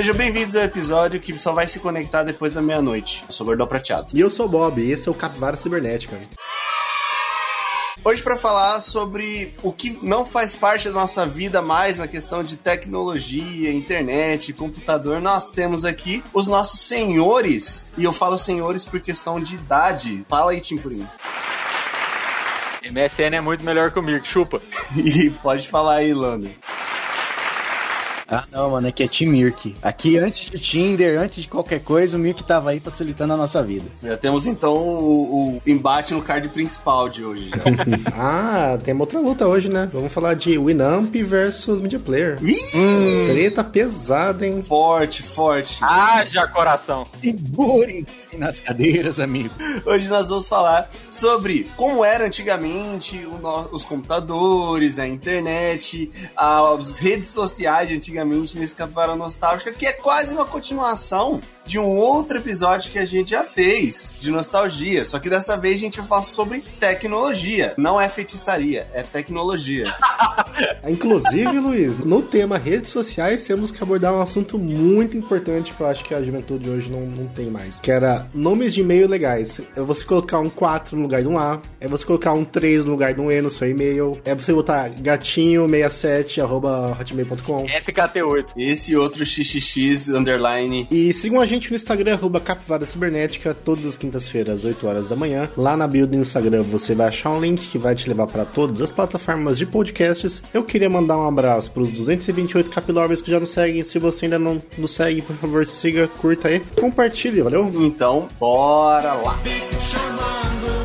Sejam bem-vindos ao episódio que só vai se conectar depois da meia-noite. Eu sou o Gordão Prateado. E eu sou o Bob, e esse é o Capivara Cibernética. Hoje para falar sobre o que não faz parte da nossa vida mais na questão de tecnologia, internet, computador, nós temos aqui os nossos senhores, e eu falo senhores por questão de idade. Fala aí, Timpurinho. MSN é muito melhor que o Mirk, chupa. e pode falar aí, Lando. Ah, não, mano, aqui é Team Mirk. Aqui, antes de Tinder, antes de qualquer coisa, o Mirk tava aí facilitando a nossa vida. Já temos então o, o embate no card principal de hoje. ah, tem outra luta hoje, né? Vamos falar de Winamp versus Media Player. Hum. Treta pesada, hein? Forte, forte. Haja coração. Segurem nas cadeiras, amigo. Hoje nós vamos falar sobre como era antigamente os computadores, a internet, as redes sociais antigamente antigamente nesse Capivara Nostálgica, que é quase uma continuação de um outro episódio que a gente já fez de nostalgia. Só que dessa vez a gente vai falar sobre tecnologia. Não é feitiçaria, é tecnologia. Inclusive, Luiz, no tema redes sociais, temos que abordar um assunto muito importante que eu acho que a juventude hoje não, não tem mais. Que era nomes de e-mail legais. É você colocar um 4 no lugar de um A, é você colocar um 3 no lugar de um E no seu e-mail, é você botar gatinho67 arroba hotmail.com. SKT8. Esse outro xxx underline. E sigam a gente gente no Instagram, arroba Capivara Cibernética, todas as quintas-feiras, às 8 horas da manhã. Lá na bio do Instagram você vai achar um link que vai te levar para todas as plataformas de podcasts. Eu queria mandar um abraço para os 228 capilóveis que já nos seguem. Se você ainda não nos segue, por favor, siga, curta aí, compartilhe, valeu? Então, bora lá! No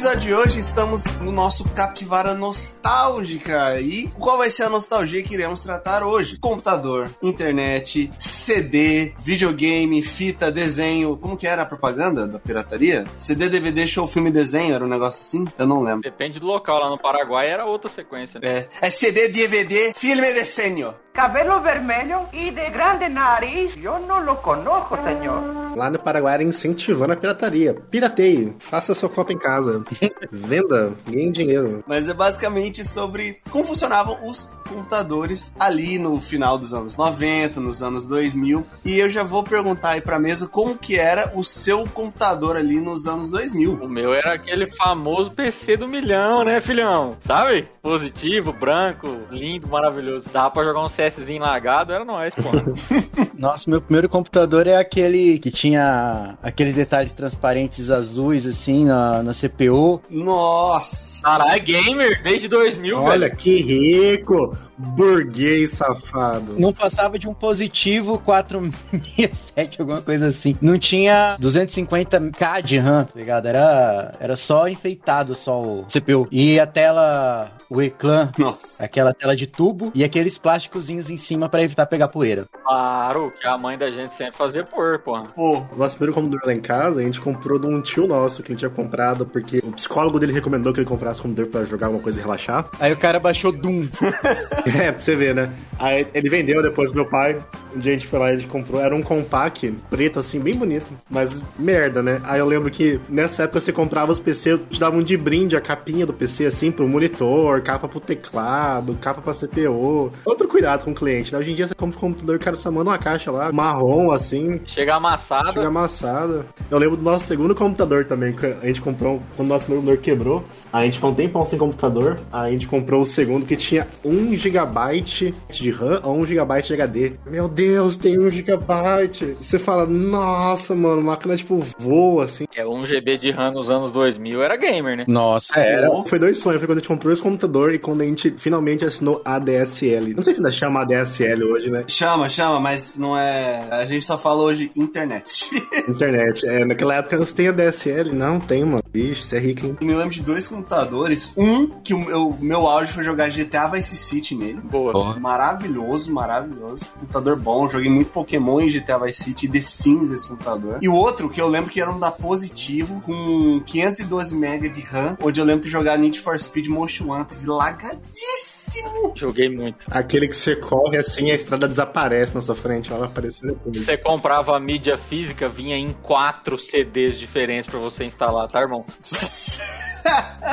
episódio de hoje estamos no nosso Capivara Nostálgica. E qual vai ser a nostalgia que iremos tratar hoje? Computador, internet, CD, videogame, fita, desenho. Como que era a propaganda da pirataria? CD, DVD, show, filme, desenho, era um negócio assim? Eu não lembro. Depende do local. Lá no Paraguai era outra sequência. Né? É. É CD, DVD, filme, desenho cabelo vermelho e de grande nariz. Eu não lo conozco, senhor. Lá no Paraguai era incentivando a pirataria. Pirateie, faça sua copa em casa. Venda, ganhe dinheiro. Mas é basicamente sobre como funcionavam os computadores ali no final dos anos 90, nos anos 2000. E eu já vou perguntar aí pra mesa como que era o seu computador ali nos anos 2000. O meu era aquele famoso PC do milhão, né, filhão? Sabe? Positivo, branco, lindo, maravilhoso. Dava pra jogar um CSzinho lagado, era nóis, pô. Nossa, meu primeiro computador é aquele que tinha aqueles detalhes transparentes azuis, assim, na, na CPU. Nossa! Caralho, gamer desde 2000, Olha, velho. que rico! Burguês safado. Não passava de um positivo 467, alguma coisa assim. Não tinha 250k de RAM, tá ligado? Era, era só enfeitado só o CPU. E a tela, o eclã, Nossa. aquela tela de tubo e aqueles plásticozinhos em cima para evitar pegar poeira. Claro, que a mãe da gente sempre fazia por, pô. Pô, o nosso primeiro computador lá em casa, a gente comprou de um tio nosso que ele tinha comprado, porque o psicólogo dele recomendou que ele comprasse computador para jogar alguma coisa e relaxar. Aí o cara baixou Doom. É, pra você ver, né? Aí ele vendeu depois pro meu pai. A gente foi lá e a gente comprou. Era um compact preto, assim, bem bonito. Mas merda, né? Aí eu lembro que nessa época você comprava os PC, te davam de brinde a capinha do PC, assim, pro monitor, capa pro teclado, capa pra CPU. Outro cuidado com o cliente, né? Hoje em dia você compra um computador, o cara só manda uma caixa lá, marrom, assim. Chega amassado. Chega amassado. Eu lembro do nosso segundo computador também, que a gente comprou quando o nosso computador quebrou. A gente ficou um tempão sem computador. Aí a gente comprou o segundo que tinha 1 GB GB de RAM ou 1 GB de HD. Meu Deus, tem 1 GB. Você fala, nossa, mano, máquina tipo voa, assim. É, 1 GB de RAM nos anos 2000 era gamer, né? Nossa, era. Foi dois sonhos. Foi quando a gente comprou esse computador e quando a gente finalmente assinou ADSL. Não sei se ainda chama ADSL hoje, né? Chama, chama, mas não é. A gente só fala hoje internet. internet. É, naquela época não tem ADSL. Não, tem, mano. Ixi, você é rico, hein? Eu me lembro de dois computadores. Um, que o meu, meu auge foi jogar GTA Vice City nele. Boa. Porra. Maravilhoso, maravilhoso. Computador bom. Joguei muito Pokémon em GTA Vice City e The Sims desse computador. E o outro, que eu lembro que era um da Positivo, com 512 MB de RAM, onde eu lembro de jogar Need for Speed Most Wanted lagadíssimo. Joguei muito. Aquele que você corre assim e a estrada desaparece na sua frente, ela vai aparecer depois. Você comprava a mídia física, vinha em quatro CDs diferentes pra você instalar, tá, irmão?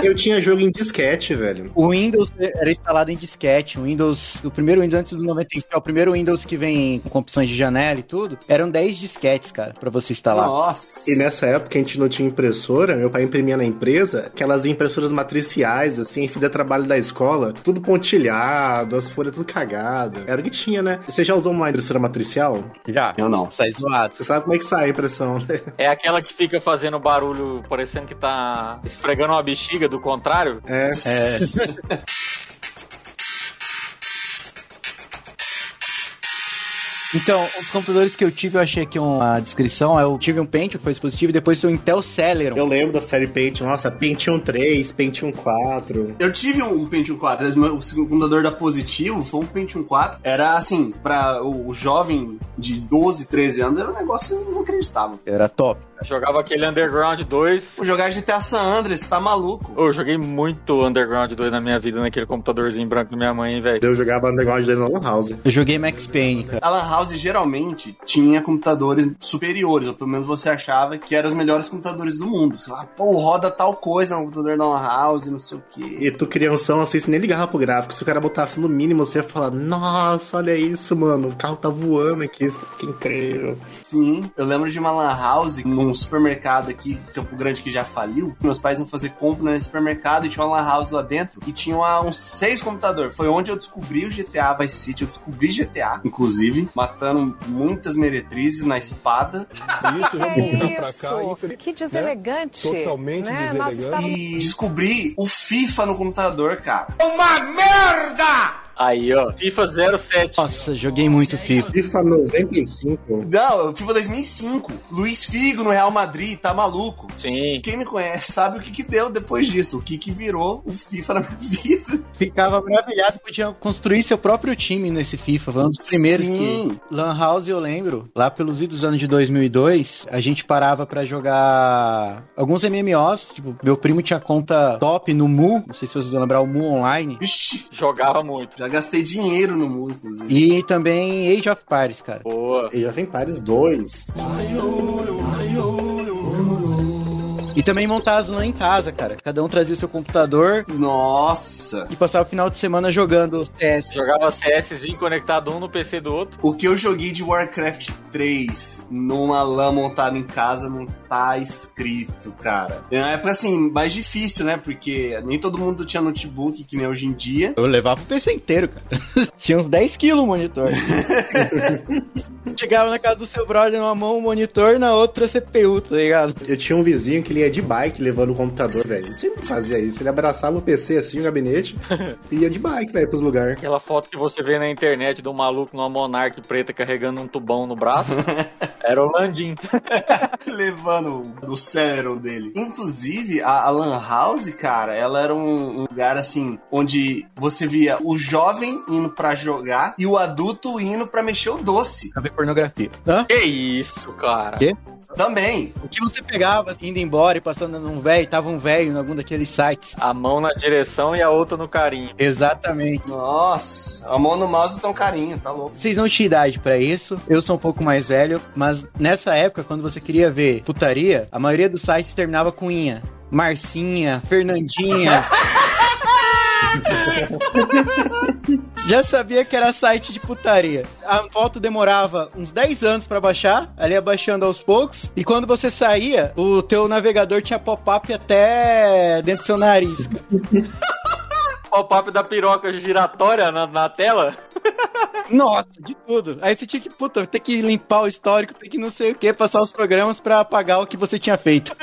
Eu tinha jogo em disquete, velho. O Windows era instalado em disquete. O Windows, o primeiro Windows antes do 95, é o primeiro Windows que vem com opções de janela e tudo, eram 10 disquetes, cara, pra você instalar. Nossa. E nessa época a gente não tinha impressora, meu pai imprimia na empresa, aquelas impressoras matriciais, assim, fiz trabalho da escola, tudo pontilhado, as folhas tudo cagado. Era o que tinha, né? Você já usou uma impressora matricial? Já. Eu não. Sai zoado. Você sabe como é que sai a impressão, né? É aquela que fica fazendo barulho, parecendo que tá esfregando uma bexiga do contrário. É. É. Então, os computadores que eu tive, eu achei aqui uma descrição. Eu tive um Pentium, que foi positivo, e depois tem o Intel Celeron. Eu lembro da série Pentium, nossa, Pentium 3, Pentium 4. Eu tive um Pentium 4, mas meu- o computador da Positivo foi um Pentium 4. Era assim, pra o jovem de 12, 13 anos, era um negócio inacreditável. Era top. Jogava aquele Underground 2. Vou jogar GTA San Andreas, tá maluco? Ô, Eu joguei muito Underground 2 na minha vida, naquele computadorzinho branco da minha mãe, velho. Eu jogava Underground 2 na Lan House. Eu joguei Max Payne, cara. A Lan House geralmente tinha computadores superiores, ou pelo menos você achava que eram os melhores computadores do mundo. Sei lá, pô, roda tal coisa no computador da Lan House, não sei o quê. E tu, crianção, assim, você nem ligava pro gráfico. Se o cara botasse no mínimo, você ia falar, nossa, olha isso, mano, o carro tá voando aqui, que incrível. Sim, eu lembro de uma Lan House num supermercado aqui, Campo Grande, que já faliu. Meus pais iam fazer compra nesse supermercado e tinha uma Lan House lá dentro e tinha uma- uns seis computadores. Foi onde eu descobri o GTA Vice City. Eu descobri GTA, inclusive, matando muitas meretrizes na espada. Isso, vamos É voltar pra cá. infeliz- que deselegante. Totalmente né? Deselegante. estávamos E descobri o FIFA no computador, cara. Aí, ó, FIFA 07. Nossa, joguei muito FIFA. FIFA 95. Não, o FIFA 2005. Luiz Figo no Real Madrid, tá maluco? Sim. Quem me conhece sabe o que que deu depois disso, o que que virou o FIFA na minha vida. Ficava maravilhado, podia construir seu próprio time nesse FIFA. Foi um dos primeiros Sim. que. Lan House, eu lembro, lá pelos idos anos de 2002, a gente parava pra jogar alguns MMOs. Tipo, meu primo tinha conta top no Mu, não sei se vocês vão lembrar, o Mu Online. Vixe, Jogava muito. já gastei dinheiro no mundo, inclusive. E também Age of Paris, cara. Boa. E já vem Pares 2. E também montar as LAN em casa, cara. Cada um trazia o seu computador Nossa. e passava o final de semana jogando CS. Jogava CSzinho conectado um no PC do outro. O que eu joguei de Warcraft 3 numa LAN montada em casa não tá escrito, cara. É uma época assim, mais difícil, né? Porque nem todo mundo tinha notebook que nem hoje em dia. Eu levava o PC inteiro, cara. Tinha uns 10 quilos o monitor. Chegava na casa do seu brother, numa mão o monitor, na outra a CPU, tá ligado? Eu tinha um vizinho que ele ia de bike levando o computador, velho. Ele sempre fazia isso. Ele abraçava o PC assim, o gabinete, e ia de bike, velho, pros lugares. Aquela foto que você vê na internet do maluco numa Monarch preta carregando um tubão no braço. Era o Landim. levando o Celeron dele. Inclusive, a, a Lan House, cara, ela era um, um lugar assim, onde você via o jovem indo pra jogar e o adulto indo pra mexer o doce. Pra ver pornografia. Hã? Que isso, cara. Quê? Também. O que você pegava indo embora e passando num velho, tava um velho em algum daqueles sites. A mão na direção e a outra no carinho. Exatamente. Nossa, a mão no mouse tá um carinho, tá louco. Vocês não tinham idade pra isso, eu sou um pouco mais velho, mas nessa época, quando você queria ver putaria, a maioria dos sites terminava com inha. Marcinha, Fernandinha. Já sabia que era site de putaria. A foto demorava uns 10 anos pra baixar, ali ia baixando aos poucos, e quando você saía, o teu navegador tinha pop-up até dentro do seu nariz. Pop-up da piroca giratória na, na tela. Nossa, de tudo. Aí você tinha que, puta, ter que limpar o histórico, ter que não sei o que, passar os programas pra apagar o que você tinha feito.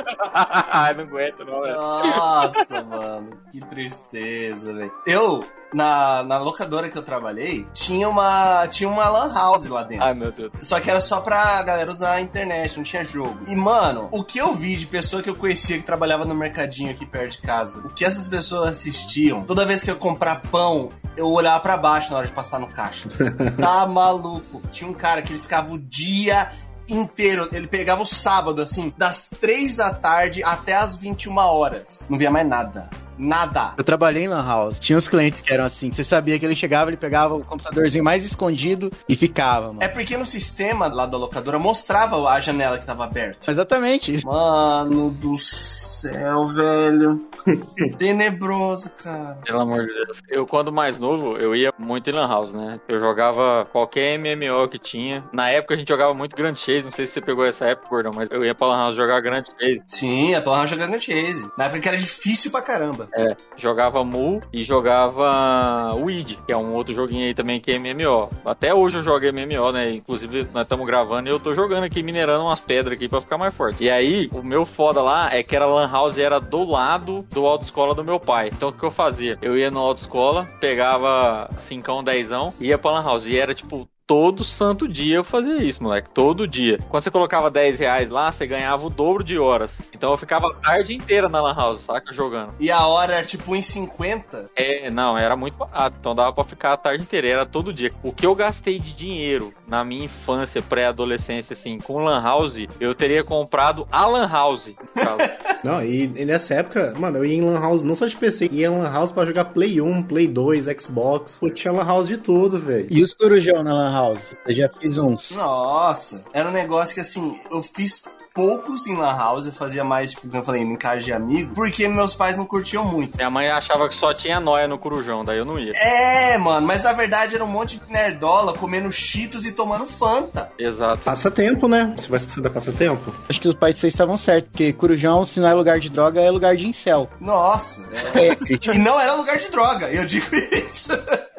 não aguento, não, velho. Nossa, mano, que tristeza, velho. Eu na, na locadora que eu trabalhei, tinha uma, tinha uma lan house lá dentro. Ai, meu Deus. Só que era só pra galera usar a internet, não tinha jogo. E, mano, o que eu vi de pessoa que eu conhecia que trabalhava no mercadinho aqui perto de casa, o que essas pessoas assistiam, toda vez que eu comprar pão, eu olhava pra baixo na hora de passar no caixa. tá maluco. Tinha um cara que ele ficava o dia inteiro. Ele pegava o sábado, assim, das 3 da tarde até as 21 horas. Não via mais nada. Nada. Eu trabalhei em Lan House. Tinha uns clientes que eram assim. Você sabia que ele chegava, ele pegava o computadorzinho mais escondido e ficava, mano. É porque no sistema lá da locadora mostrava a janela que tava aberta. Exatamente. Mano do céu, velho. Tenebroso, cara. Pelo amor de Deus. Eu, quando mais novo, eu ia muito em Lan House, né? Eu jogava qualquer MMO que tinha. Na época a gente jogava muito Grand Chase. Não sei se você pegou essa época, Gordão, mas eu ia pra Lan House jogar Grand Chase. Sim, a Torre jogando Chase. Na época que era difícil pra caramba. É, jogava Mu e jogava Weed, que é um outro joguinho aí também que é MMO. Até hoje eu jogo MMO, né? Inclusive, nós estamos gravando e eu tô jogando aqui, minerando umas pedras aqui pra ficar mais forte. E aí, o meu foda lá é que era Lan House era do lado do autoescola do meu pai. Então o que eu fazia? Eu ia no autoescola, pegava 5, 10, ia pra Lan House. E era tipo todo santo dia eu fazia isso, moleque. Todo dia. Quando você colocava 10 reais lá, você ganhava o dobro de horas. Então eu ficava a tarde inteira na Lan House, saca? Jogando. E a hora era tipo em 50? É, não, era muito barato. Então dava pra ficar a tarde inteira. Era todo dia. O que eu gastei de dinheiro na minha infância, pré-adolescência, assim, com Lan House, eu teria comprado a Lan House. no caso. Não, e, e nessa época, mano, eu ia em Lan House não só de PC, ia em Lan House pra jogar Play 1, Play 2, Xbox. Pô, tinha Lan House de tudo, velho. E os corujão na Lan House? Eu já fiz uns. Nossa, era um negócio que assim, eu fiz poucos em Lan House, eu fazia mais, tipo, como eu falei, em casa de amigo, porque meus pais não curtiam muito. Minha mãe achava que só tinha noia no corujão, daí eu não ia. É, mano, mas na verdade era um monte de nerdola comendo cheetos e tomando Fanta. Exato. Passatempo, né? Você vai esquecer da passatempo? Acho que os pais de vocês estavam certos, porque corujão, se não é lugar de droga, é lugar de incel. Nossa, é. É, E não era lugar de droga, eu digo isso.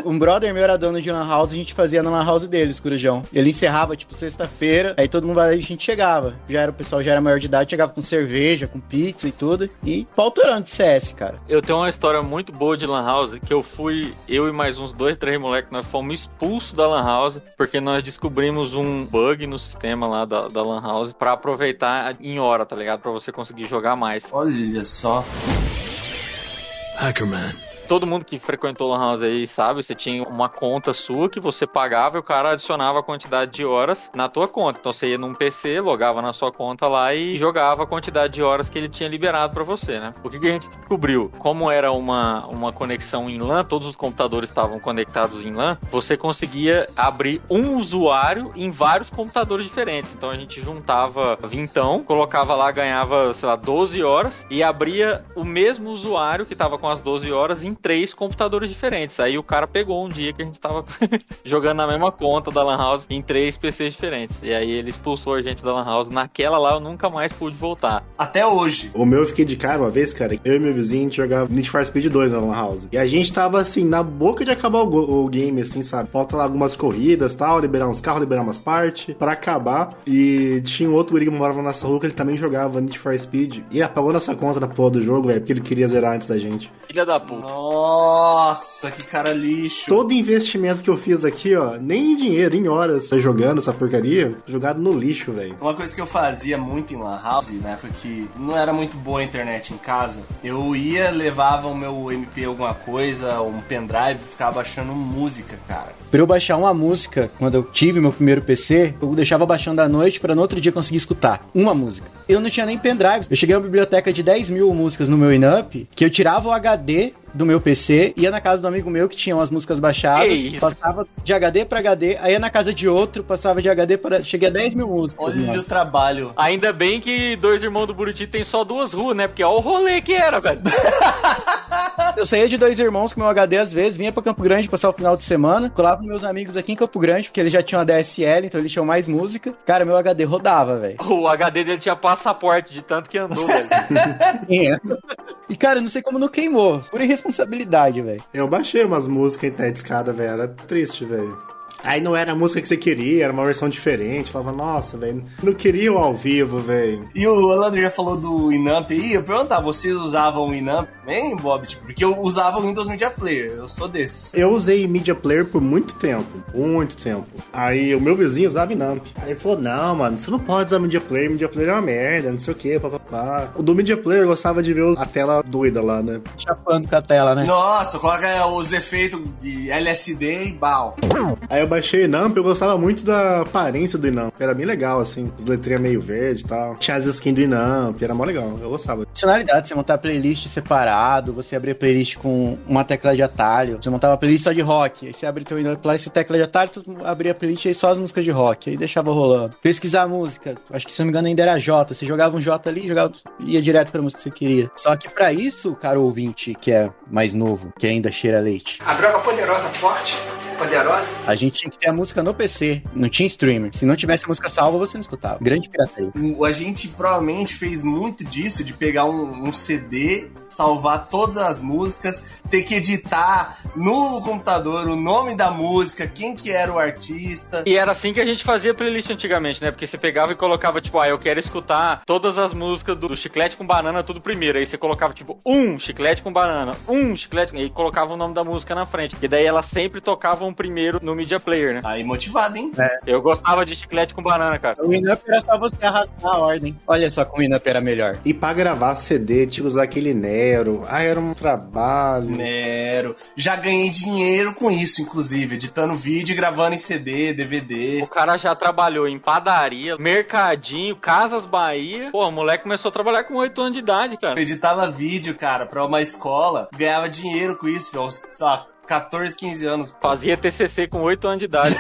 Um brother meu era dono de Lan House, a gente fazia na Lan House deles, corujão. Ele encerrava, tipo, sexta-feira, aí todo mundo, a gente chegava. Já era, o pessoal já era maior de idade, chegava com cerveja, com pizza e tudo. E pautorando de CS, cara. Eu tenho uma história muito boa de Lan House, que eu fui, eu e mais uns dois, três moleques, nós fomos expulsos da Lan House, porque nós descobrimos um bug no sistema lá da, da Lan House pra aproveitar em hora, tá ligado? Pra você conseguir jogar mais. Olha só. Todo mundo que frequentou Lan House aí sabe, você tinha uma conta sua que você pagava e o cara adicionava a quantidade de horas na tua conta. Então você ia num PC, logava na sua conta lá e jogava a quantidade de horas que ele tinha liberado pra você, né? O que, que a gente descobriu? Como era uma, uma conexão em LAN, todos os computadores estavam conectados em LAN, você conseguia abrir um usuário em vários computadores diferentes. Então a gente juntava vintão, colocava lá, ganhava, sei lá, 12 horas e abria o mesmo usuário que tava com as 12 horas em três computadores diferentes. Aí o cara pegou um dia que a gente tava jogando na mesma conta da Lan House em três PCs diferentes. E aí ele expulsou a gente da Lan House. Naquela lá eu nunca mais pude voltar. Até hoje. O meu eu fiquei de cara uma vez, cara. Eu e meu vizinho a gente jogava Need for Speed 2 na Lan House. E a gente tava assim, na boca de acabar o, o game, assim, sabe? Falta lá algumas corridas tal, liberar uns carros, liberar umas partes pra acabar. E tinha um outro guri que morava na nossa rua que ele também jogava Need for Speed. E apagou nossa conta na porra do jogo, velho, porque ele queria zerar antes da gente. Filha da puta. Nossa, que cara lixo. Todo investimento que eu fiz aqui, ó, nem em dinheiro, em horas, tá jogando essa porcaria, jogado no lixo, velho. Uma coisa que eu fazia muito em Lan House, na época que não era muito boa a internet em casa, eu ia, levava o meu MP alguma coisa, um pendrive, ficava baixando música, cara. Pra eu baixar uma música, quando eu tive meu primeiro PC, eu deixava baixando à noite pra no outro dia conseguir escutar uma música. Eu não tinha nem pendrive. Eu cheguei a uma biblioteca de 10 mil músicas no meu Inup, que eu tirava o HD do meu PC, ia na casa do amigo meu que tinha umas músicas baixadas, passava de HD pra HD, aí ia na casa de outro, passava de HD para. Cheguei a 10 mil músicas. Olha o trabalho. Ainda bem que dois irmãos do Buriti tem só duas ruas, né? Porque olha o rolê que era, velho. Eu saía de dois irmãos com meu HD às vezes, vinha pra Campo Grande passar o final de semana, colava com meus amigos aqui em Campo Grande, porque eles já tinham a DSL, então eles tinham mais música. Cara, meu HD rodava, velho. O HD dele tinha passaporte de tanto que andou, velho. E cara, não sei como não queimou. Pura irresponsabilidade, velho. Eu baixei umas músicas em de escada, velho. Era triste, velho. Aí não era a música que você queria, era uma versão diferente. Falava, nossa, velho, não queria o ao vivo, velho. E o Orlando já falou do Inamp aí. Eu perguntar, vocês usavam o Inamp também, Bob? Tipo, porque eu usava o Windows Media Player. Eu sou desse. Eu usei Media Player por muito tempo, muito tempo. Aí o meu vizinho usava Inamp. Aí ele falou, não, mano, você não pode usar Media Player, Media Player é uma merda, não sei o que, papapá. O do Media Player eu gostava de ver a tela doida lá, né? Chapando com a tela, né? Nossa, coloca os efeitos de LSD e bal. Aí eu baixei o Inamp, eu gostava muito da aparência do Inamp. Era bem legal, assim, as letrinhas meio verde e tal. Tinha as skins do Inamp, era mó legal, eu gostava. Funcionalidade, você montar playlist separado, você abrir playlist com uma tecla de atalho. Você montava playlist só de rock, aí você abre teu Inamp lá, esse tecla de atalho, tu abria a playlist aí só as músicas de rock, aí deixava rolando. Pesquisar a música, acho que se não me engano ainda era J, você jogava um J ali, jogava, ia direto pra música que você queria. Só que pra isso, cara ouvinte, que é mais novo, que ainda cheira leite, A droga poderosa, forte, poderosa. a gente tinha que ter a música no PC, não tinha streamer. Se não tivesse a música salva, você não escutava. Grande pirataria. O- A gente provavelmente fez muito disso, de pegar um, um CD, salvar todas as músicas, ter que editar no computador o nome da música, quem que era o artista. E era assim que a gente fazia playlist antigamente, né? Porque você pegava e colocava, tipo, ah, eu quero escutar todas as músicas do, do Chiclete com Banana tudo primeiro. Aí você colocava, tipo, um Chiclete com Banana, um Chiclete com... E colocava o nome da música na frente. E daí elas sempre tocavam primeiro no Media Player, né? Aí motivado, hein? Eu gostava de Chiclete com Banana, cara. O Winamp era só você arrastar a ordem. Olha só como o Winamp era melhor. E pra gravar CD, tinha que usar aquele Nero. Ah, era um trabalho. Nero. Já ganhei dinheiro com isso, inclusive, editando vídeo e gravando em CD, DVD. O cara já trabalhou em padaria, mercadinho, Casas Bahia. Pô, o moleque começou a trabalhar com 8 anos de idade, cara. Eu editava vídeo, cara, pra uma escola, ganhava dinheiro com isso, uns, sei lá, 14, 15 anos. Fazia TCC com 8 anos de idade.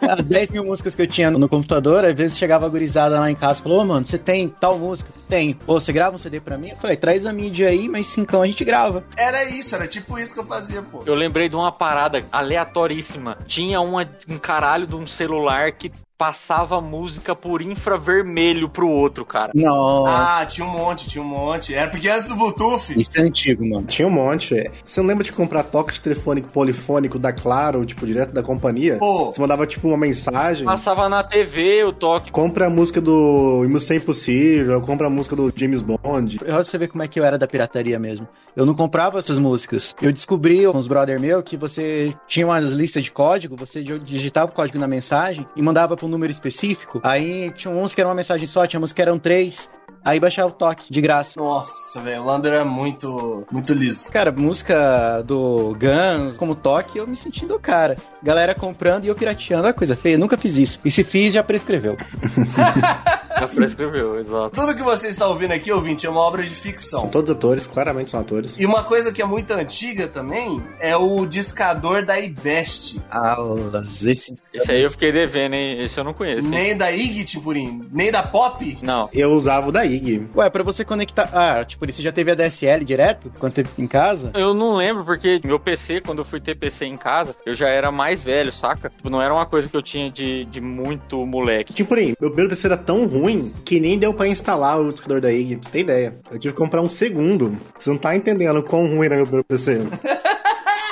As 10 mil músicas que eu tinha no computador, às vezes chegava a gurizada lá em casa e falou, ô mano, você tem tal música? Tem. Pô, você grava um CD pra mim? Eu falei, traz a mídia aí, mas cincão a gente grava. Era isso, era tipo isso que eu fazia, pô. Eu lembrei de uma parada aleatoríssima. Tinha uma, um caralho de um celular que passava música por infravermelho pro outro, cara. Não. Ah, tinha um monte, tinha um monte. Era porque antes do Bluetooth. Isso é antigo, mano. Tinha um monte. é. Você não lembra de comprar toque de telefone polifônico da Claro, tipo, direto da companhia? Pô. Você mandava, tipo, uma mensagem. Passava na TV o toque. Compra a música do Missão Impossível, compra a música do James Bond. Olha você ver como é que eu era da pirataria mesmo. Eu não comprava essas músicas. Eu descobri com uns brother meu que você tinha umas listas de código, você digitava o código na mensagem e mandava um número específico. Aí tinha uns que era uma mensagem só, tinha uns que eram três. Aí baixava o toque, de graça. Nossa, velho, o Lander é muito, muito liso. Cara, música do Guns como toque, eu me sentindo cara. Galera comprando e eu pirateando, é coisa feia. Nunca fiz isso. E se fiz, já prescreveu. Já prescreveu, exato. Tudo que você está ouvindo aqui, ouvinte, é uma obra de ficção. São todos atores, claramente são atores. E uma coisa que é muito antiga também é o discador da iBest. Aulas, esse... Esse aí eu fiquei devendo, hein? Esse eu não conheço. hein? Nem da IG, Timburim, nem da Pop. Não. Eu usava o da IG. Ué, pra você conectar... Ah, tipo, você já teve a DSL direto? Quando teve em casa? Eu não lembro, porque meu PC, quando eu fui ter PC em casa, eu já era mais velho, saca? Tipo, não era uma coisa que eu tinha de, de muito moleque. Tipo, porém, meu primeiro PC era tão ruim que nem deu pra instalar o discador da IG, pra você ter ideia. Eu tive que comprar um segundo. Você não tá entendendo o quão ruim era meu PC.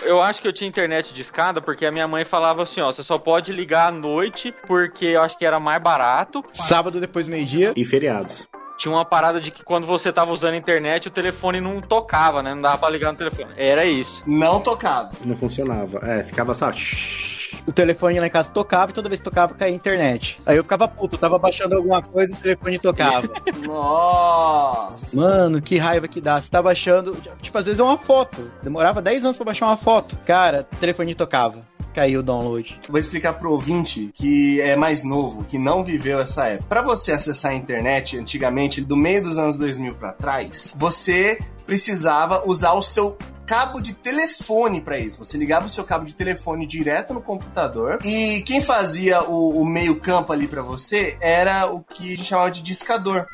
Eu acho que eu tinha internet de escada porque a minha mãe falava assim, ó, você só pode ligar à noite porque eu acho que era mais barato. Sábado depois do meio-dia. E feriados. Tinha uma parada de que quando você tava usando a internet, o telefone não tocava, né? Não dava pra ligar no telefone. Era isso. Não tocava. Não funcionava. É, ficava só. O telefone lá em casa tocava e toda vez que tocava caía a internet. Aí eu ficava puto, eu tava baixando alguma coisa e o telefone tocava. Nossa. Mano, que raiva que dá. Você tá baixando, tipo, às vezes é uma foto. Demorava 10 anos pra baixar uma foto. Cara, o telefone tocava. Caiu o download. Vou explicar pro ouvinte que é mais novo, que não viveu essa época. Pra você acessar a internet, antigamente, do meio dos anos 2000 pra trás, você precisava usar o seu cabo de telefone para isso. Você ligava o seu cabo de telefone direto no computador e quem fazia o, o meio campo ali para você era o que a gente chamava de discador.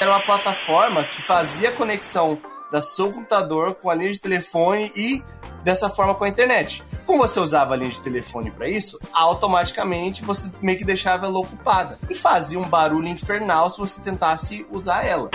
Era uma plataforma que fazia conexão da seu computador com a linha de telefone e dessa forma com a internet. Como você usava a linha de telefone para isso, automaticamente você meio que deixava ela ocupada e fazia um barulho infernal se você tentasse usar ela.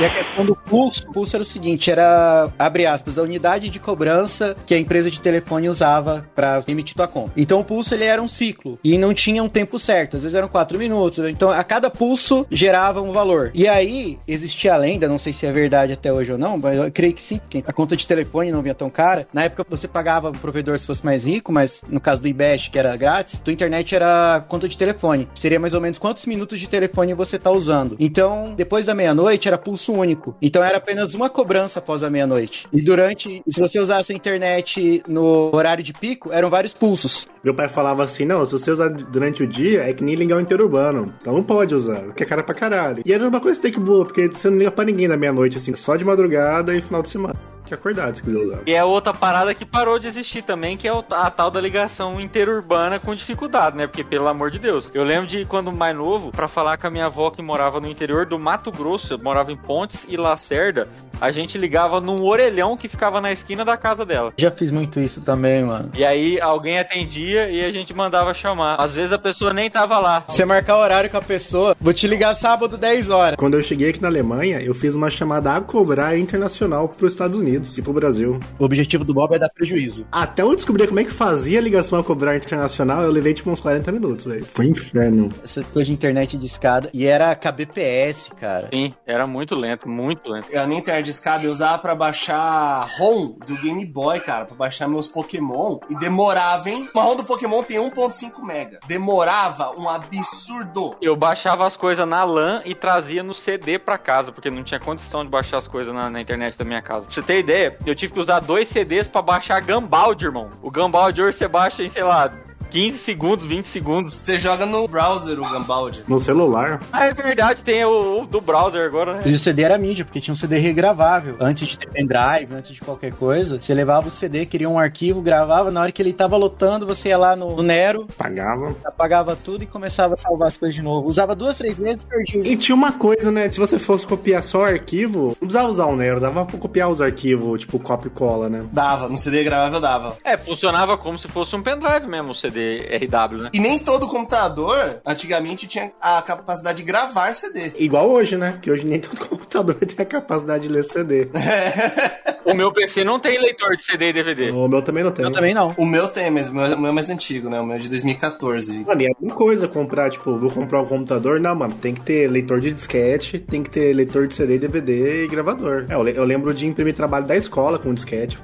E a questão do pulso, o pulso era o seguinte, era, abre aspas, a unidade de cobrança que a empresa de telefone usava para emitir tua conta. Então o pulso ele era um ciclo e não tinha um tempo certo, às vezes eram quatro minutos. Então a cada pulso gerava um valor. E aí existia a lenda, não sei se é verdade até hoje ou não, mas eu creio que sim, porque a conta de telefone não vinha tão cara. Na época você pagava o provedor se fosse mais rico, mas no caso do IBEST, que era grátis, tua internet era conta de telefone. Seria mais ou menos quantos minutos de telefone você tá usando. Então, depois da meia-noite era pulso único. Então era apenas uma cobrança após a meia-noite. E durante, se você usasse a internet no horário de pico, eram vários pulsos. Meu pai falava assim: não, se você usar durante o dia, é que nem ligar o interurbano. Então não pode usar, porque é cara pra caralho. E era uma coisa que boa, porque você não liga pra ninguém na meia-noite, assim, só de madrugada e final de semana que acordado se quiser usar. E é outra parada que parou de existir também, que é a tal da ligação interurbana com dificuldade, né? Porque, pelo amor de Deus, eu lembro de quando mais novo, para falar com a minha avó que morava no interior do Mato Grosso, eu morava em Pontes e Lacerda, a gente ligava num orelhão que ficava na esquina da casa dela. Já fiz muito isso também, mano. E aí alguém atendia e a gente mandava chamar. Às vezes a pessoa nem tava lá. Você marcar horário com a pessoa, vou te ligar sábado 10 horas. Quando eu cheguei aqui na Alemanha, eu fiz uma chamada a cobrar internacional pros Estados Unidos e pro Brasil. O objetivo do Bob é dar prejuízo. Até eu descobrir como é que fazia a ligação a cobrar internacional, eu levei tipo uns 40 minutos, velho. Foi um inferno. Essa coisa de internet de escada. E era KBPS, cara. Sim, era muito lento, muito lento. Eu nem internet de escada eu usava pra baixar ROM do Game Boy, cara, pra baixar meus Pokémon. E demorava, hein? Uma ROM do Pokémon tem 1.5 mega. Demorava um absurdo. Eu baixava as coisas na LAN e trazia no CD pra casa, porque não tinha condição de baixar as coisas na, na internet da minha casa. Pra você ter ideia, eu tive que usar dois CDs pra baixar Gambald, irmão. O Gambald hoje você baixa em, sei lá, 15 segundos, 20 segundos. Você joga no browser o Gambald. No celular. Ah, é verdade, tem o, o do browser agora, né? E o CD era mídia, porque tinha um CD regravável. Antes de ter pendrive, antes de qualquer coisa, você levava o CD, queria um arquivo, gravava, na hora que ele tava lotando, você ia lá no, no Nero, Pagava. apagava tudo e começava a salvar as coisas de novo. Usava duas, três vezes e perdia o E tinha uma coisa, né? Se você fosse copiar só arquivo, não precisava usar o Nero, dava pra copiar os arquivos, tipo copy e cola, né? Dava, no CD gravável dava. É, funcionava como se fosse um pendrive mesmo, o CD RW, né? E nem todo computador, antigamente, tinha a capacidade de gravar CD. Igual hoje, né? Que hoje nem todo computador tem a capacidade de ler CD. O meu PC não tem leitor de CD e DVD. O meu também não tem. Eu também não. O meu tem, mas o meu, o meu é mais antigo, né? O meu é de 2014. Mano, e é uma coisa comprar, tipo, vou comprar um computador. Não, mano, tem que ter leitor de disquete, tem que ter leitor de CD, DVD e gravador. É, eu, le- eu lembro de imprimir trabalho da escola com disquete.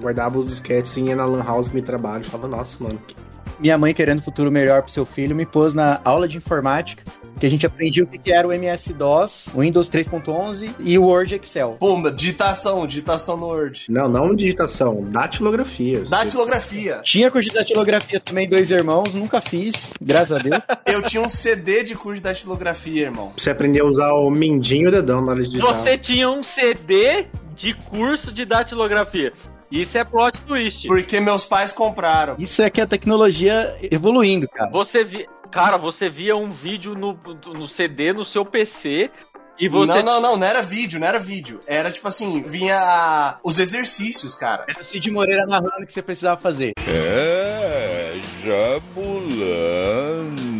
Guardava os disquetes e ia na Lan House me trabalho. Falava, nossa, mano, que Minha mãe, querendo futuro melhor pro seu filho, me pôs na aula de informática, que a gente aprendia o que era o MS-DOS, o Windows 3.11 e o Word e Excel. Pô, digitação, digitação no Word. Não, não digitação, datilografia. Datilografia. Tinha curso de datilografia também, dois irmãos, nunca fiz, graças a Deus. Eu tinha um CD de curso de datilografia, irmão. Pra você aprender a usar o mindinho e o dedão na hora de digitar. Você tinha um CD de curso de datilografia. Isso é plot twist. Porque meus pais compraram. Isso é que é a tecnologia evoluindo, cara. Você vi... Cara, você via um vídeo no, no CD no seu PC e você. Não, não, não, não era vídeo, não era vídeo. Era tipo assim, vinha os exercícios, cara. Era o Cid Moreira narrando o que você precisava fazer. É, Jabulani.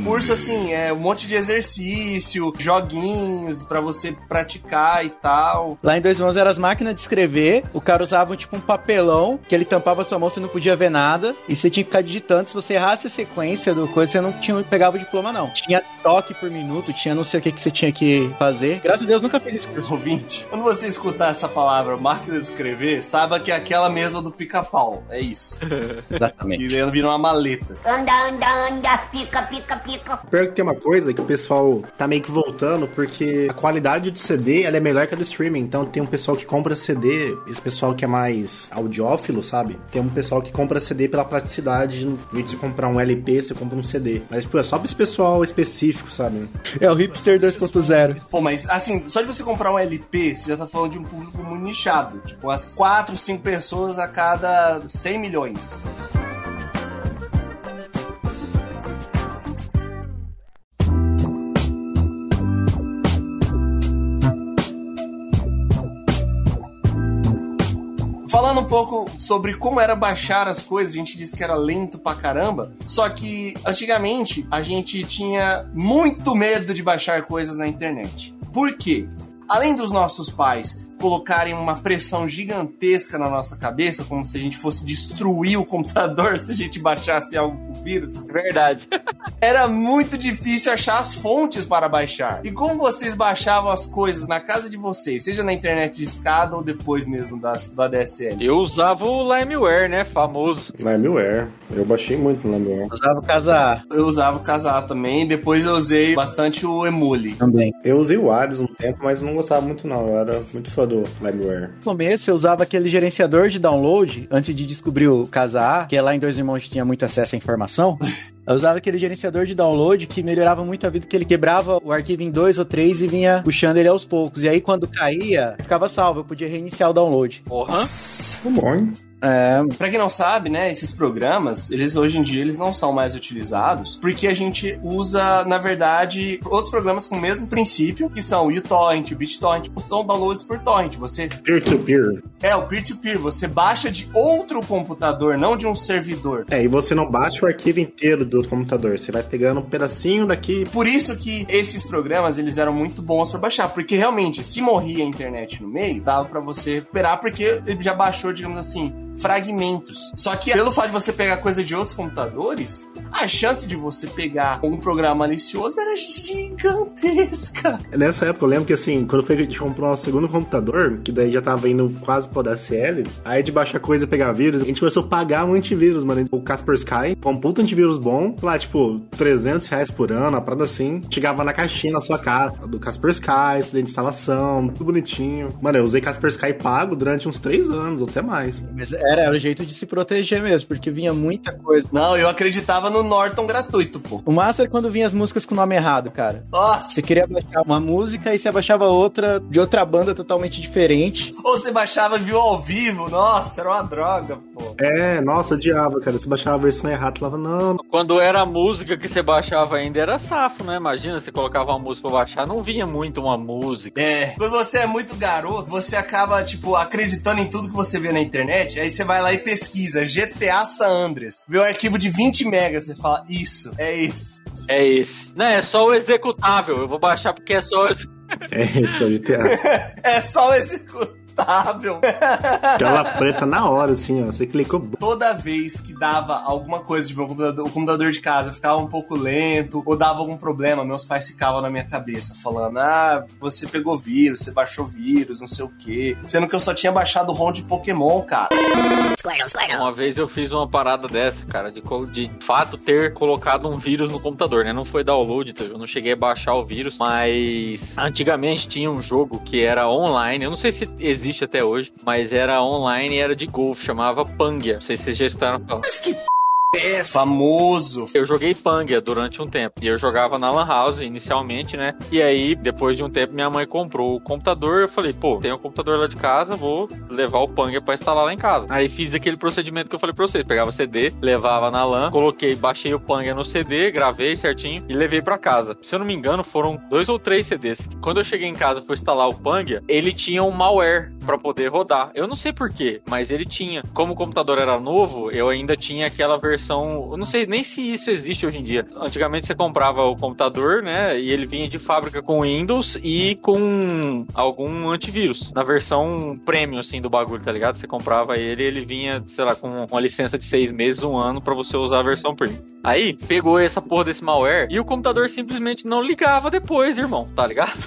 Curso assim, é um monte de exercício, joguinhos pra você praticar e tal. Lá em Dois Mãos eram as máquinas de escrever, o cara usava tipo um papelão, que ele tampava sua mão, você não podia ver nada, e você tinha que ficar digitando. Se você errasse a sequência do coisa, você não tinha, pegava o diploma, não. Tinha toque por minuto, tinha não sei o que, que você tinha que fazer. Graças a Deus nunca fiz isso. Ouvinte, quando você escutar essa palavra, máquina de escrever, saiba que é aquela mesma do pica-pau. É isso. Exatamente. E vira uma maleta. Anda, anda, anda, pica, pica, pica. Pior que tem uma coisa que o pessoal tá meio que voltando, porque a qualidade do CD ela é melhor que a do streaming. Então tem um pessoal que compra CD, esse pessoal que é mais audiófilo, sabe? Tem um pessoal que compra CD pela praticidade. Em vez de você comprar um LP, você compra um CD. Mas, tipo, é só pra esse pessoal específico, sabe? É o hipster 2.0. Pô, mas assim, só de você comprar um LP, você já tá falando de um público muito nichado. Tipo, umas 4, 5 pessoas a cada 100 milhões. Pouco sobre como era baixar as coisas, a gente disse que era lento pra caramba. Só que antigamente a gente tinha muito medo de baixar coisas na internet. Por quê? além dos nossos pais colocarem uma pressão gigantesca na nossa cabeça, como se a gente fosse destruir o computador se a gente baixasse algo com vírus, Verdade. era muito difícil achar as fontes para baixar. E como vocês baixavam as coisas na casa de vocês, seja na internet de escada ou depois mesmo da, do ADSL? Eu usava o Limeware, né? Famoso. Limeware. Eu baixei muito no Limeware. Usava o casa Eu usava o Casar também, depois eu usei bastante o Emule. também. Eu usei o Ares um tempo, mas não gostava muito não. Eu era muito fã do Limeware. No começo eu usava aquele gerenciador de download antes de descobrir o Casa A, que é lá em Dois Irmãos que tinha muito acesso à informação. Eu usava aquele gerenciador de download que melhorava muito a vida, que ele quebrava o arquivo em dois ou três e vinha puxando ele aos poucos. E aí quando caía, ficava salvo, eu podia reiniciar o download. Porra. Nossa. Tá bom, hein? É, Pra quem não sabe, né, esses programas, eles hoje em dia eles não são mais utilizados, porque a gente usa, na verdade, outros programas com o mesmo princípio, que são o uTorrent, o BitTorrent, são downloads por torrent. Você Peer-to-peer. é o peer-to-peer, você baixa de outro computador, não de um servidor. É, e você não baixa o arquivo inteiro do computador. Você vai pegando um pedacinho daqui. Por isso que esses programas eles eram muito bons pra baixar, porque realmente, se morria a internet no meio, dava pra você recuperar, porque ele já baixou, digamos assim, fragmentos. Só que pelo fato de você pegar coisa de outros computadores, a chance de você pegar um programa malicioso era gigantesca. Nessa época eu lembro que assim, quando foi que a gente comprou nosso segundo computador, que daí já tava indo quase pro DSL, aí de baixar coisa e pegar vírus, a gente começou a pagar um antivírus, mano. O Kaspersky, com um puta antivírus bom, lá, tipo, 300 reais por ano, uma parada assim. Chegava na caixinha na sua casa, do Kaspersky, de instalação, tudo bonitinho. Mano, eu usei Kaspersky pago durante uns 3 anos, ou até mais. mas era, era o jeito de se proteger mesmo, porque vinha muita coisa. Não, eu acreditava no Norton gratuito, pô. O massa era quando vinha as músicas com o nome errado, cara. Nossa! Você queria baixar uma música e você baixava outra de outra banda totalmente diferente. Ou você baixava e viu ao vivo, nossa, era uma droga, pô. É, nossa, eu odiava, cara. Você baixava a versão errada, falava, não, Quando era a música que você baixava ainda, era safo, né? Imagina, você colocava uma música pra baixar, não vinha muito uma música. É, quando você é muito garoto, você acaba, tipo, acreditando em tudo que você vê na internet, aí você vai lá e pesquisa GTA San Andreas, vê o arquivo de 20 megas, você fala, isso, é isso. É esse. Não, é só o executável. Eu vou baixar porque é só o é esse é o GTA. É só o executável. Tela preta na hora, assim, ó. Você clicou. Toda vez que dava alguma coisa, tipo, o computador, o computador de casa ficava um pouco lento, ou dava algum problema, meus pais ficavam na minha cabeça, falando, ah, você pegou vírus, você baixou vírus, não sei o quê. Sendo que eu só tinha baixado o ROM de Pokémon, cara. Uma vez eu fiz uma parada dessa, cara, de, de fato ter colocado um vírus no computador, né? Não foi download, tá? eu não cheguei a baixar o vírus, mas antigamente tinha um jogo que era online, eu não sei se existe até hoje, mas era online e era de golfe, chamava Pangia. Não sei se vocês já escutaram falar. Famoso. Eu joguei Pangia durante um tempo. E eu jogava na Lan House inicialmente, né? E aí, depois de um tempo, minha mãe comprou o computador. Eu falei, pô, tem um computador lá de casa, vou levar o Pangia pra instalar lá em casa. Aí fiz aquele procedimento que eu falei pra vocês: pegava CD, levava na LAN, coloquei, baixei o Pangia no CD, gravei certinho e levei pra casa. Se eu não me engano, foram dois ou três CDs. Quando eu cheguei em casa e fui instalar o Pangia, ele tinha um malware pra poder rodar. Eu não sei porquê, mas ele tinha. Como o computador era novo, eu ainda tinha aquela versão. Eu não sei nem se isso existe hoje em dia. Antigamente você comprava o computador, né? E ele vinha de fábrica com Windows e com algum antivírus. Na versão premium, assim, do bagulho, tá ligado? Você comprava ele ele vinha, sei lá, com uma licença de seis meses, um ano, pra você usar a versão premium. Aí, pegou essa porra desse malware e o computador simplesmente não ligava depois, irmão, tá ligado?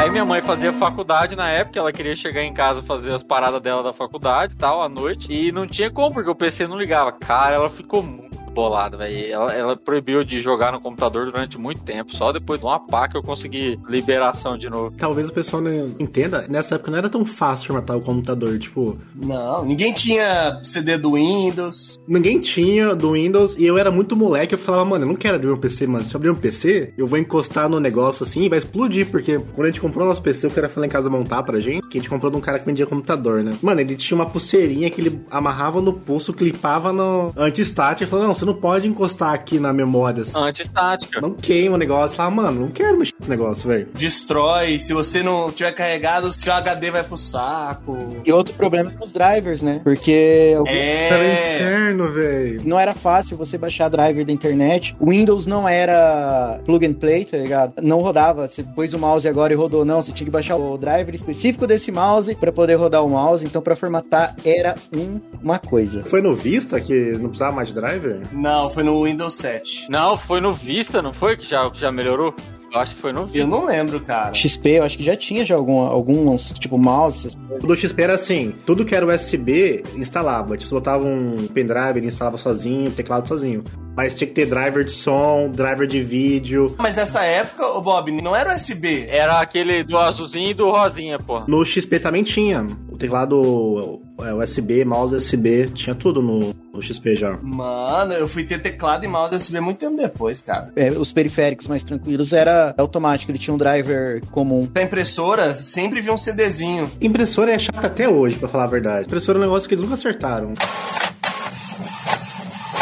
Aí minha mãe fazia faculdade na época, ela queria chegar em casa fazer as paradas dela da faculdade e tal, à noite, e não tinha como, porque o PC não ligava. Cara, ela ficou muito bolada, velho. Ela, ela proibiu de jogar no computador durante muito tempo. Só depois de uma pá que eu consegui liberação de novo. Talvez o pessoal não entenda, nessa época não era tão fácil formatar o computador. Tipo, Não, ninguém tinha CD do Windows. ninguém tinha do Windows e eu era muito moleque. Eu falava, mano, eu não quero abrir um PC, mano. Se eu abrir um PC, eu vou encostar no negócio assim e vai explodir. Porque quando a gente comprou nosso PC, o cara foi lá em casa montar pra gente, que a gente comprou de um cara que vendia computador, né? Mano, ele tinha uma pulseirinha que ele amarrava no pulso, clipava no anti-stat e falou: não, você não pode encostar aqui na memória. assim. Antistática. Não queima o negócio. Fala, mano, não quero mexer nesse negócio, velho. Destrói, se você não tiver carregado, seu HD vai pro saco. E outro problema são os drivers, né? Porque Era É. inferno, velho. não era fácil você baixar driver da internet. O Windows não era plug and play, tá ligado? Não rodava. Você pôs o mouse agora e rodou, não. Você tinha que baixar o driver específico desse mouse pra poder rodar o mouse. Então, pra formatar, era um- uma coisa. Foi no Vista que não precisava mais de driver? Não, foi no Windows 7. Não, foi no Vista, não foi? Que já, que já melhorou? Eu acho que foi no Vista. Eu não lembro, cara. XP, eu acho que já tinha já algum, alguns, tipo, mouse. essas O do XP era assim, tudo que era USB instalava. Tipo, você botava um pendrive, ele instalava sozinho, teclado sozinho. Mas tinha que ter driver de som, driver de vídeo. Mas nessa época, o Bob, não era USB. Era aquele do azulzinho e do rosinha, pô. No XP também tinha. O teclado USB, mouse USB, tinha tudo no, no XP já. Mano, eu fui ter teclado e mouse USB muito tempo depois, cara. é, os periféricos mais tranquilos era automático, ele tinha um driver comum. Da impressora, sempre vi um CDzinho. Impressora é chata até hoje, pra falar a verdade. Impressora é um negócio que eles nunca acertaram.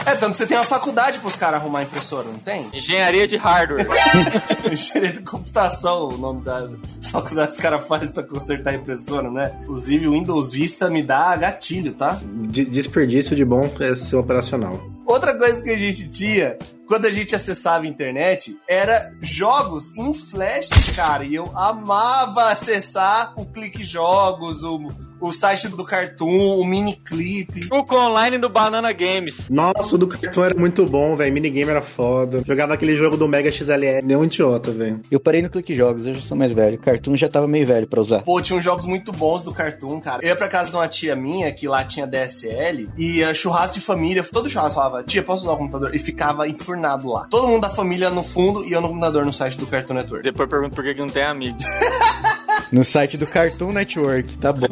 É, tanto que você tem uma faculdade pros caras arrumar impressora, não tem? Engenharia de hardware. Engenharia de computação, o nome da faculdade que os caras fazem pra consertar a impressora, né? Inclusive, o Windows Vista me dá gatilho, tá? De- desperdício de bom é ser operacional. Outra coisa que a gente tinha quando a gente acessava a internet era jogos em flash, cara. E eu amava acessar o Clique Jogos, o, o site do Cartoon, o Miniclip. Truco online do Banana Games. Nossa, o do cartão era muito bom, velho. Minigame era foda. Jogava aquele jogo do Mega XLR, nem um idiota, velho. Eu parei no Clique Jogos, eu já sou mais velho. Cartoon já tava meio velho pra usar. Pô, tinha uns jogos muito bons do Cartoon, cara. Eu ia pra casa de uma tia minha, que lá tinha DSL, e uh, churrasco de família, todo churrasco falava, tia, posso usar o computador? E ficava enfurnado lá. Todo mundo da família no fundo e eu no computador no site do Cartoon Network. Depois pergunto por que que não tem amigo. No site do Cartoon Network, tá bom.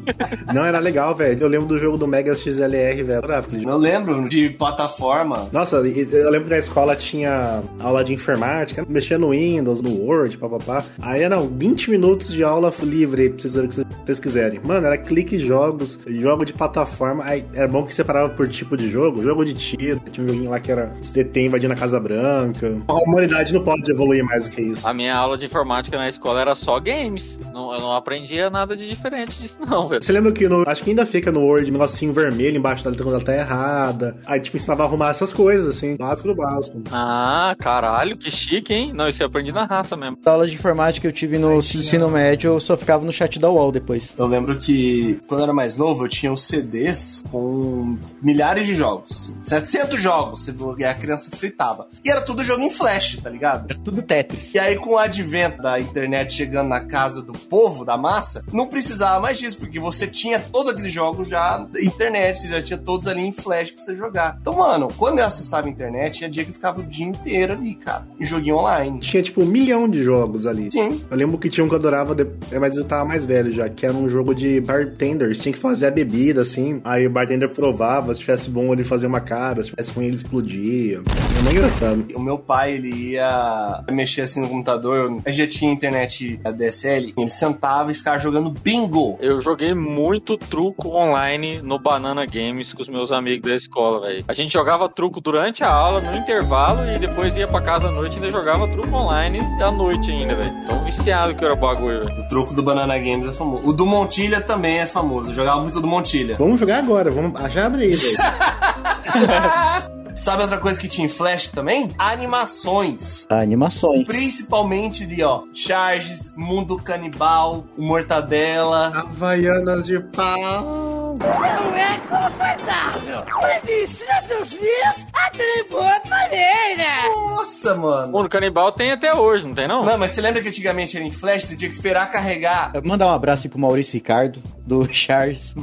Não, era legal, velho. Eu lembro do jogo do Mega XLR, velho. Eu lembro de plataforma. Nossa, eu lembro que na escola tinha aula de informática, mexia no Windows, no Word, papapá. Aí eram 20 minutos de aula livre aí, pra vocês, o que vocês quiserem. Mano, era clique jogos, jogo de plataforma. Aí era bom que separava por tipo de jogo, jogo de tiro. Tinha um joguinho lá que era os DT invadindo a Casa Branca. A humanidade não pode evoluir mais do que isso. A minha aula de informática na escola era só games. Não, eu não aprendia nada de diferente disso, não, velho. Você lembra que no, acho que ainda fica no Word um negocinho vermelho embaixo da letra quando ela tá errada. Aí, tipo, ensinava a arrumar essas coisas, assim, básico do básico. Ah, caralho, que chique, hein? Não, isso eu aprendi na raça mesmo. A aula de informática que eu tive no ensino médio, eu só ficava no chat da UOL depois. Eu lembro que quando eu era mais novo, eu tinha uns CDs com milhares de jogos. 700 jogos, você- e a criança fritava. E era tudo jogo em flash, tá ligado? Era tudo Tetris. E aí, com o advento da internet chegando na casa do povo, da massa, não precisava mais disso, porque você tinha todos aqueles jogos já na internet, você já tinha todos ali em flash pra você jogar. Então, mano, quando eu acessava a internet, tinha dia que eu ficava o dia inteiro ali, cara, em joguinho online. Tinha, tipo, um milhão de jogos ali. Sim. Eu lembro que tinha um que eu adorava, é, mas eu tava mais velho já, que era um jogo de bartenders. Tinha que fazer a bebida, assim. Aí o bartender provava, se tivesse bom ele fazia uma cara, se tivesse ruim ele explodia. É muito engraçado. O meu pai, ele ia mexer assim no computador, a gente já tinha internet a DSL, ele sentava e ficava jogando bingo. Eu joguei muito truco online no Banana Games com os meus amigos da escola, velho. A gente jogava truco durante a aula, no intervalo, e depois ia pra casa à noite e ainda jogava truco online à noite ainda, velho. Tão viciado que era o bagulho, velho. O troco do Banana Games é famoso. O do Montilha também é famoso. Eu jogava muito do Montilha. Vamos jogar agora, vamos. Ah, Já abre aí, velho. Sabe outra coisa que tinha em Flash também? Animações. Animações. Principalmente de, ó, Charges, Mundo Canibal, Mortadela. Havaianas de pau. Não é confortável, mas ensina seus filhos a terem boa maneira. Nossa, mano. Mundo Canibal tem até hoje, não tem não? Não, mas você lembra que antigamente era em Flash? Você tinha que esperar carregar. Mandar um abraço aí pro Maurício Ricardo, do Charles.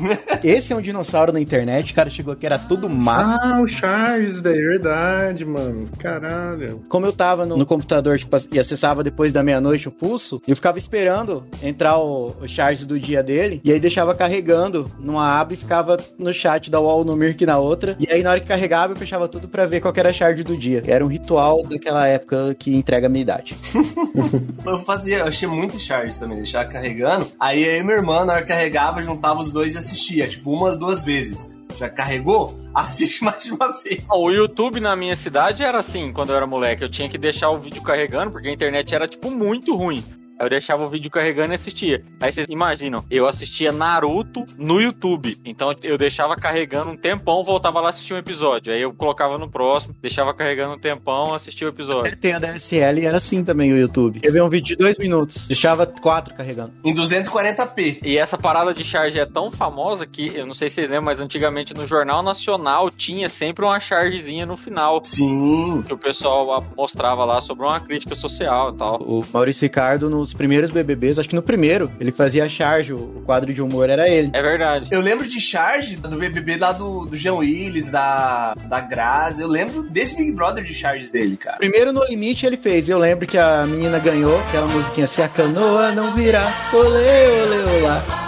Esse é um dinossauro na internet, o cara chegou aqui, era tudo mato. Ah, o Charles, velho. Verdade, mano. Caralho. Como eu tava no, no computador tipo, e acessava depois da meia-noite o pulso, eu ficava esperando entrar o, o Charles do dia dele, e aí deixava carregando numa carregava e ficava no chat da UOL no Mirk na outra. E aí, na hora que carregava, eu fechava tudo pra ver qual que era a shard do dia. Era um ritual daquela época que entrega a minha idade. Eu fazia, eu achei muito charge também, deixava carregando. Aí e minha irmã, na hora que carregava, juntava os dois e assistia, tipo, umas, duas vezes. Já carregou? Assiste mais de uma vez. O YouTube na minha cidade era assim, quando eu era moleque. Eu tinha que deixar o vídeo carregando, porque a internet era, tipo, muito ruim. Aí eu deixava o vídeo carregando e assistia. Aí vocês imaginam, eu assistia Naruto no YouTube. Então eu deixava carregando um tempão, voltava lá assistir um episódio. Aí eu colocava no próximo, deixava carregando um tempão, assistia o episódio. Tem a DSL e era assim também o YouTube. Eu vi um vídeo de dois minutos, deixava quatro carregando. Em 240p. E essa parada de charge é tão famosa que, eu não sei se vocês lembram, mas antigamente no Jornal Nacional tinha sempre uma chargezinha no final. Sim. Que o pessoal mostrava lá sobre uma crítica social e tal. O Maurício Ricardo, nos primeiros BBBs, acho que no primeiro, ele fazia charge, o quadro de humor era ele. É verdade. Eu lembro de charge do BBB lá do, do Jean Willis, da, da Grazi. Eu lembro desse Big Brother de charges dele, cara. Primeiro no limite ele fez. Eu lembro que a menina ganhou aquela musiquinha Se a canoa não virar, olê, olê, olá.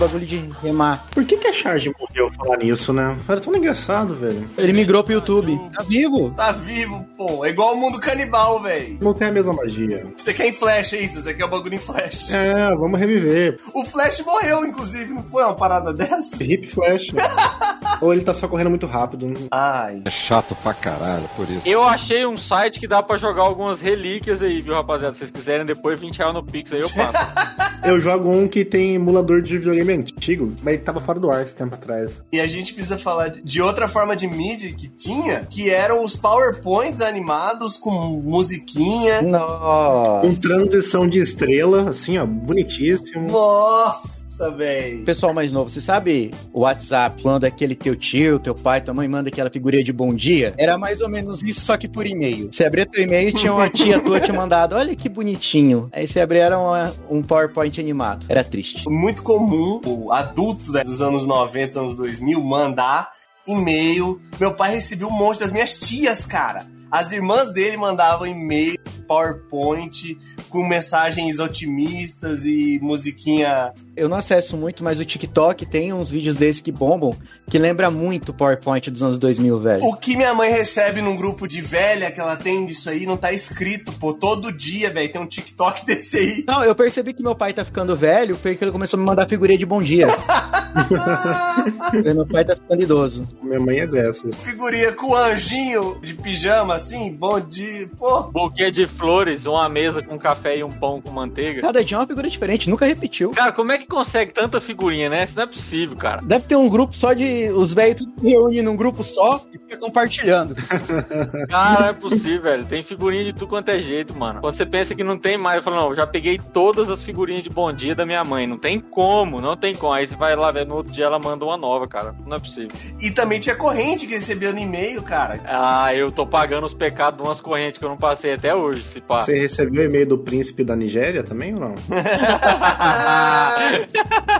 Bagulho de remar. Por que, que a Charge morreu falar nisso, né? Era tão engraçado, velho. Ele migrou pro YouTube. Tá vivo? Tá vivo, pô. É igual o mundo canibal, velho. Não tem a mesma magia. Você quer em flash, é isso? Você quer o bagulho em flash. É, vamos reviver. O Flash morreu, inclusive, não foi uma parada dessa? Hip Flash. Ou ele tá só correndo muito rápido. Ai. É chato pra caralho, por isso. Eu achei um site que dá pra jogar algumas relíquias aí, viu, rapaziada? Se vocês quiserem depois 20 reais no Pix aí eu passo. Eu jogo um que tem emulador de videogame antigo, mas ele tava fora do ar esse tempo atrás. E a gente precisa falar de outra forma de mídia que tinha, que eram os PowerPoints animados com musiquinha. Nossa. Com transição de estrela, assim, ó, bonitíssimo. Nossa, velho. Pessoal mais novo, você sabe o WhatsApp, quando aquele teu tio, teu pai, tua mãe manda aquela figurinha de bom dia? Era mais ou menos isso, só que por e-mail. Você abria teu e-mail e tinha uma tia tua te mandado, olha que bonitinho. Aí você abria era uma- um PowerPoint animado. Era triste. Muito comum o adulto né, dos anos 90, anos 2000 mandar e-mail. Meu pai recebeu um monte das minhas tias, cara. As irmãs dele mandavam e-mail, PowerPoint, com mensagens otimistas e musiquinha. Eu não acesso muito, mas o TikTok tem uns vídeos desses que bombam, que lembra muito o PowerPoint dos anos 2000, velho. O que minha mãe recebe num grupo de velha que ela tem disso aí não tá escrito, pô. Todo dia, velho, tem um TikTok desse aí. Não, eu percebi que meu pai tá ficando velho porque ele começou a me mandar figurinha de bom dia. meu pai tá ficando idoso. Minha mãe é dessas. Figurinha com anjinho de pijama, assim, bom dia. Pô, Buquê de flores, uma mesa com café e um pão com manteiga. Cada dia é uma figura diferente, nunca repetiu. Cara, como é que consegue tanta figurinha, né? Isso não é possível, cara. Deve ter um grupo só de. Os velhos tudo se reúnem num grupo só e fica compartilhando. Cara, não é possível, velho. Tem figurinha de tudo quanto é jeito, mano. Quando você pensa que não tem mais, eu falo, não, eu já peguei todas as figurinhas de bom dia da minha mãe. Não tem como, não tem como. Aí você vai lá ver no outro dia ela manda uma nova, cara. Não é possível. e também tinha corrente que recebia no e-mail, cara. Ah, eu tô pagando os pecados de umas correntes que eu não passei até hoje, se pá. Você recebeu e-mail do príncipe da Nigéria também ou não?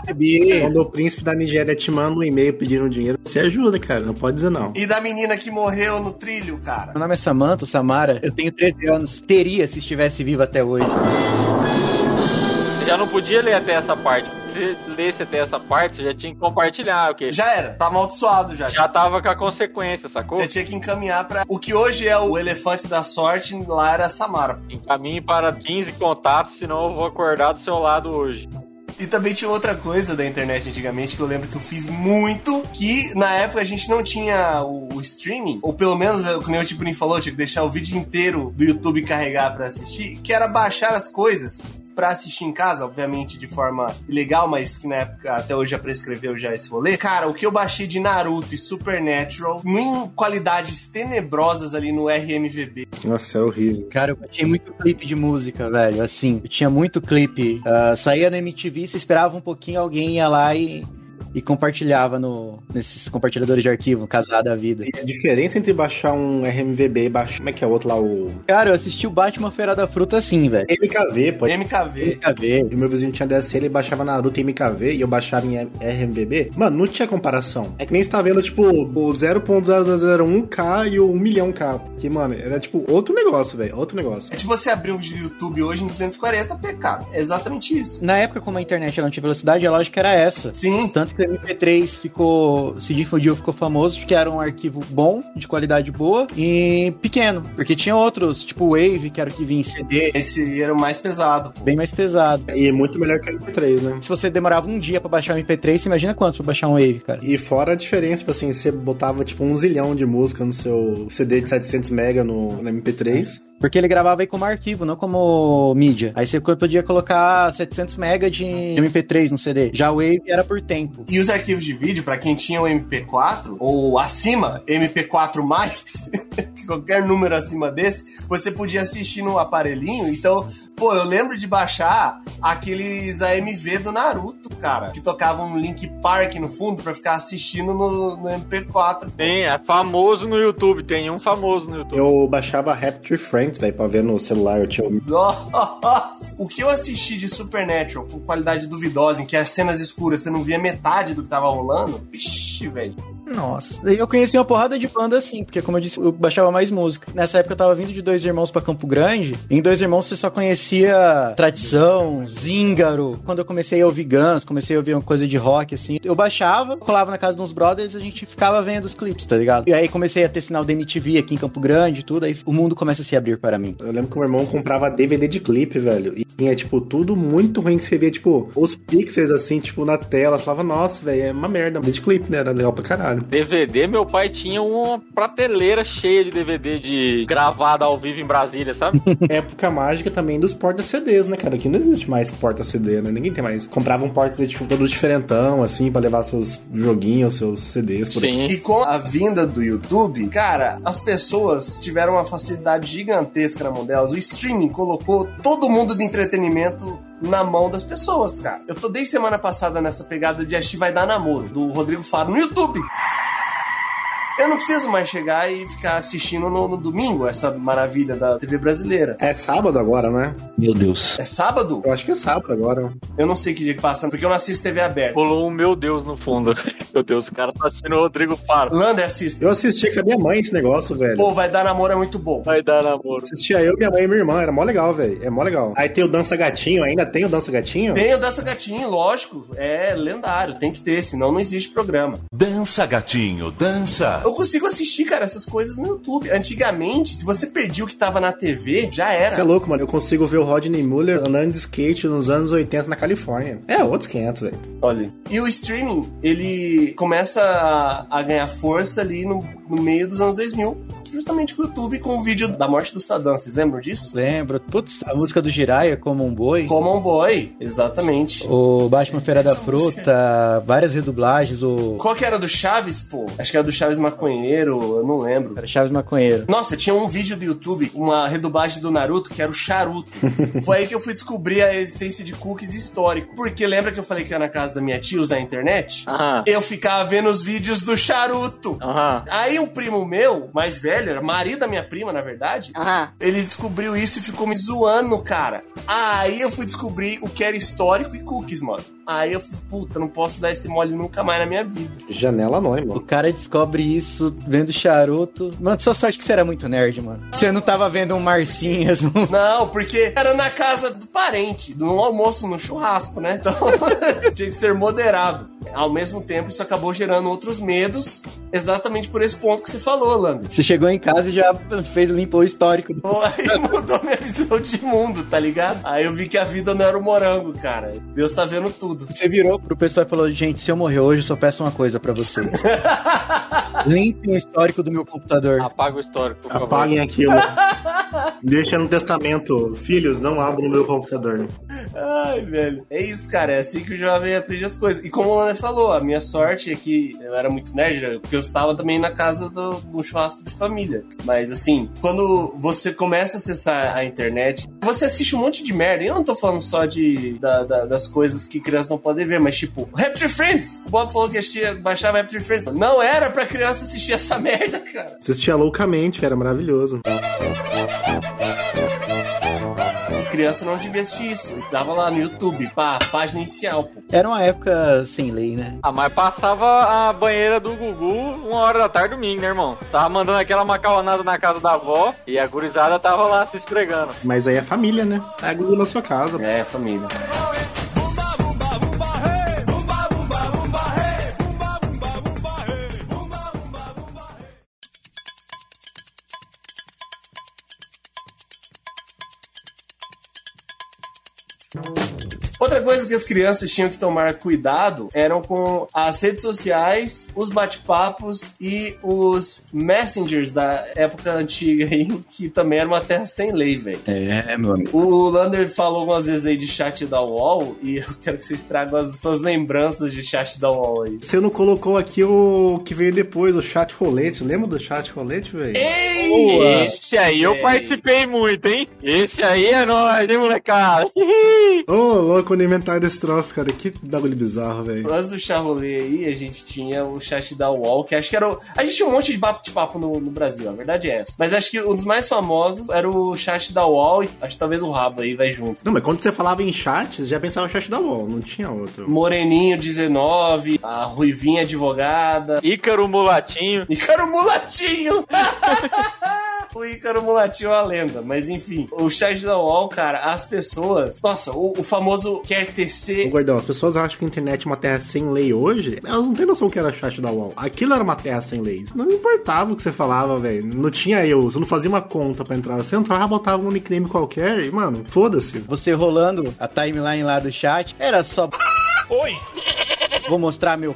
Recebi. Quando o príncipe da Nigéria te manda um e-mail pedindo dinheiro, você ajuda, cara. Não pode dizer não. E da menina que morreu no trilho, cara. Meu nome é Samantha, Samara. Eu tenho 13 anos. Teria se estivesse vivo até hoje. Você já não podia ler até essa parte. Se você lesse até essa parte, você já tinha que compartilhar, o quê? Já era, tá amaldiçoado já. Já tava com a consequência, sacou? Você tinha que encaminhar pra. O que hoje é o elefante da sorte, lá era a Samara. Encaminhe para 15 contatos, senão eu vou acordar do seu lado hoje. E também tinha outra coisa da internet antigamente que eu lembro que eu fiz muito, que na época a gente não tinha o, o streaming, ou pelo menos, como o tipo falou, tinha que deixar o vídeo inteiro do YouTube carregar pra assistir, que era baixar as coisas pra assistir em casa, obviamente de forma ilegal, mas que na época até hoje já prescreveu já esse rolê. Cara, o que eu baixei de Naruto e Supernatural, em qualidades tenebrosas ali no RMVB. Nossa, é horrível. Cara, eu tinha muito clipe de música, velho. Assim, eu tinha muito clipe. Ah, saía na MTV, você esperava um pouquinho, alguém ia lá e e compartilhava no, nesses compartilhadores de arquivo, casado da vida. E a diferença entre baixar um RMVB e baixar. Como é que é o outro lá? O. Cara, eu assisti o Batman Feira da Fruta assim, velho. MKV, pô. MKV. MKV. E o meu vizinho tinha DSL, ele baixava Naruto em MKV e eu baixava em RMVB. Mano, não tinha comparação. É que nem você tá vendo, tipo, o 0.0001K e o 1 milhão K. Que, mano, era tipo outro negócio, velho. Outro negócio. É tipo você abrir um vídeo do YouTube hoje em 240p, cara. É exatamente isso. Na época, como a internet não tinha velocidade, a lógica era essa. Sim. Tanto que o MP3 ficou. Se difundiu, ficou famoso porque era um arquivo bom, de qualidade boa e pequeno. Porque tinha outros, tipo o Wave, que era o que vinha em CD, Esse era o mais pesado. pô. bem mais pesado. E é muito melhor que o MP3, né? Se você demorava um dia pra baixar um MP3, você imagina quantos pra baixar um Wave, cara? E fora a diferença, tipo assim, você botava tipo um zilhão de música no seu CD de 700 mega no, no MP3. Porque ele gravava aí como arquivo, não como mídia. Aí você podia colocar 700 MB de MP3 no CD. Já o Wave era por tempo. E os arquivos de vídeo, pra quem tinha o MP4 ou acima, MP4 mais, qualquer número acima desse, você podia assistir no aparelhinho. Então, pô, eu lembro de baixar aqueles AMV do Naruto, cara, que tocavam um Link Park no fundo pra ficar assistindo no, no MP4. Tem, é famoso no YouTube, tem um famoso no YouTube. Eu baixava Rapture Franks, velho, pra ver no celular. Eu tinha um Nossa! O que eu assisti de Supernatural com qualidade duvidosa, em que as cenas escuras você não via metade do que tava rolando, vixi, velho. Nossa. Eu conheci uma porrada de banda assim, porque como eu disse, eu baixava mais música. Nessa época eu tava vindo de Dois Irmãos pra Campo Grande. Em Dois Irmãos você só conhecia Tradição, Zíngaro. Quando eu comecei a ouvir Guns, comecei a ouvir uma coisa de rock assim, eu baixava, colava na casa de uns brothers e a gente ficava vendo os clipes, tá ligado? E aí comecei a ter sinal da MTV aqui em Campo Grande e tudo, aí o mundo começa a se abrir para mim. Eu lembro que o meu irmão comprava DVD de clipe, velho. E tinha, tipo, tudo muito ruim que você via, tipo, os pixels assim, tipo, na tela. Eu falava, nossa, velho, é uma merda. DVD de clipe, né? Era legal pra caralho. DVD, meu pai tinha uma prateleira cheia de DVD de gravado ao vivo em Brasília, sabe? Época mágica também dos porta-CDs, né, cara? Aqui não existe mais porta-CD, né? Ninguém tem mais. Comprava um porta-CD tipo, todo diferentão, assim, pra levar seus joguinhos, seus CDs. Por. Sim. E com a vinda do YouTube, cara, as pessoas tiveram uma facilidade gigantesca na mão delas. O streaming colocou todo mundo de entretenimento na mão das pessoas, cara. Eu tô desde semana passada nessa pegada de Ashi vai dar namoro, do Rodrigo Faro no YouTube. Eu não preciso mais chegar e ficar assistindo no, no domingo essa maravilha da TV brasileira. É sábado agora, né? Meu Deus. É sábado? Eu acho que é sábado agora. Eu não sei que dia que passa, porque eu não assisto TV aberta. Rolou um meu Deus no fundo. Meu Deus, o cara tá assistindo o Rodrigo Faro. Lander assiste. Eu assisti com a minha mãe esse negócio, velho. Pô, vai dar namoro é muito bom. Vai dar namoro. Assistia eu, minha mãe e minha irmã, era mó legal, velho. É mó legal. Aí tem o Dança Gatinho, ainda tem o Dança Gatinho? Tem o Dança Gatinho, lógico. É lendário, tem que ter, senão não existe programa. Dança, gatinho, dança. Eu consigo assistir, cara, essas coisas no YouTube. Antigamente, se você perdia o que tava na TV, já era. Você é louco, mano. Eu consigo ver o Rodney Muller andando de skate nos anos 80 na Califórnia. É, outros 500, velho. Olha. E o streaming, ele começa a, a ganhar força ali no, no meio dos anos 2000, justamente com o YouTube, com o vídeo da morte do Saddam. Vocês lembram disso? Lembro. Putz, a música do Jiraiya, Como um Boi. Common Boy, exatamente. O Batman Feira da Fruta, várias redublagens, o Qual que era do Chaves, pô? Acho que era do Chaves Maconheiro, eu não lembro. Era Chaves Maconheiro. Nossa, tinha um vídeo do YouTube, uma redublagem do Naruto, que era o Charuto. Foi aí que eu fui descobrir a existência de cookies histórico. Porque lembra que eu falei que ia na casa da minha tia usar a internet? Aham. Eu ficava vendo os vídeos do Charuto. Aham. Aí um primo meu, mais velho, era marido da minha prima, na verdade, ele descobriu isso e ficou me zoando, cara. Aí eu fui descobrir o que era histórico e cookies, mano. Aí eu fui, puta, não posso dar esse mole nunca mais na minha vida. Janela anônima. O cara descobre isso vendo charuto. Mano, só sorte que você era muito nerd, mano. Você não tava vendo um Marcinhas, um... Não, porque era na casa do parente, no almoço, no churrasco, né? Então tinha que ser moderado. Ao mesmo tempo, isso acabou gerando outros medos, exatamente por esse ponto que você falou, Lando. Você chegou em casa e já fez limpou o histórico. do- Aí mudou minha visão de mundo, tá ligado? Aí eu vi que a vida não era o morango, cara. Deus tá vendo tudo. Você virou pro pessoal e falou: Gente, se eu morrer hoje, eu só peço uma coisa pra vocês. Limpe o histórico do meu computador. Apaga o histórico, por favor. Apaguem aquilo. Deixa no testamento. Filhos, não abram o meu computador. Ai, velho. É isso, cara. É assim que o jovem aprende as coisas. E como o Lana falou, a minha sorte é que eu era muito nerd, porque eu estava também na casa do, do churrasco de família. Mas assim, quando você começa a acessar a internet, você assiste um monte de merda. E eu não tô falando só de, da- da- das coisas que crianças não podem ver, mas tipo, Rapture Friends! O Bob falou que assistia, baixava Rapture Friends. Não era pra criança assistir essa merda, cara. Assistia loucamente, era maravilhoso. Criança não devia assistir isso. Tava lá no YouTube, pá, página inicial, pô. Era uma época sem lei, né? Ah, mas passava a banheira do Gugu uma hora da tarde domingo, né, irmão? Tava mandando aquela macarronada na casa da avó e a gurizada tava lá se esfregando. Mas aí é família, né? É a Gugu na sua casa. É, família. Que as crianças tinham que tomar cuidado eram com as redes sociais, os bate-papos e os messengers da época antiga aí, que também era uma terra sem lei, velho. É, meu amigo. O Lander falou algumas vezes aí de chat da UOL e eu quero que vocês tragam as suas lembranças de chat da UOL aí. Você não colocou aqui o que veio depois, o chat rolete. Lembra do chat rolete, velho? Esse aí eu participei muito, hein? Esse aí é nóis, hein, molecada? Ô, louco, no inventário desse troço, cara. Que bagulho bizarro, velho. Antes do charolê aí, a gente tinha o chat da UOL, que acho que era o... A gente tinha um monte de bate-papo no, no Brasil, a verdade é essa. Mas acho que um dos mais famosos era o chat da UOL e acho que talvez o Rabo aí vai junto. Não, mas quando você falava em chat, você já pensava no chat da UOL, não tinha outro. Moreninho 19, a Ruivinha advogada, Ícaro Mulatinho. Ícaro Mulatinho! o Ícaro Mulatinho é uma lenda, mas enfim. O chat da UOL, cara, as pessoas. Nossa, o, o famoso quer Ô, tecer. Gordão, as pessoas acham que a internet é uma terra sem lei hoje, elas não têm noção que era chat da UOL. Aquilo era uma terra sem leis. Não importava o que você falava, velho. Não tinha eu, você não fazia uma conta pra entrar. Você entrava, botava um nickname qualquer e, mano, foda-se. Você rolando a timeline lá do chat, era só. Oi! Vou mostrar meu.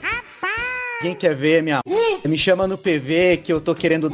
Quem quer ver minha. Me chama no PV que eu tô querendo.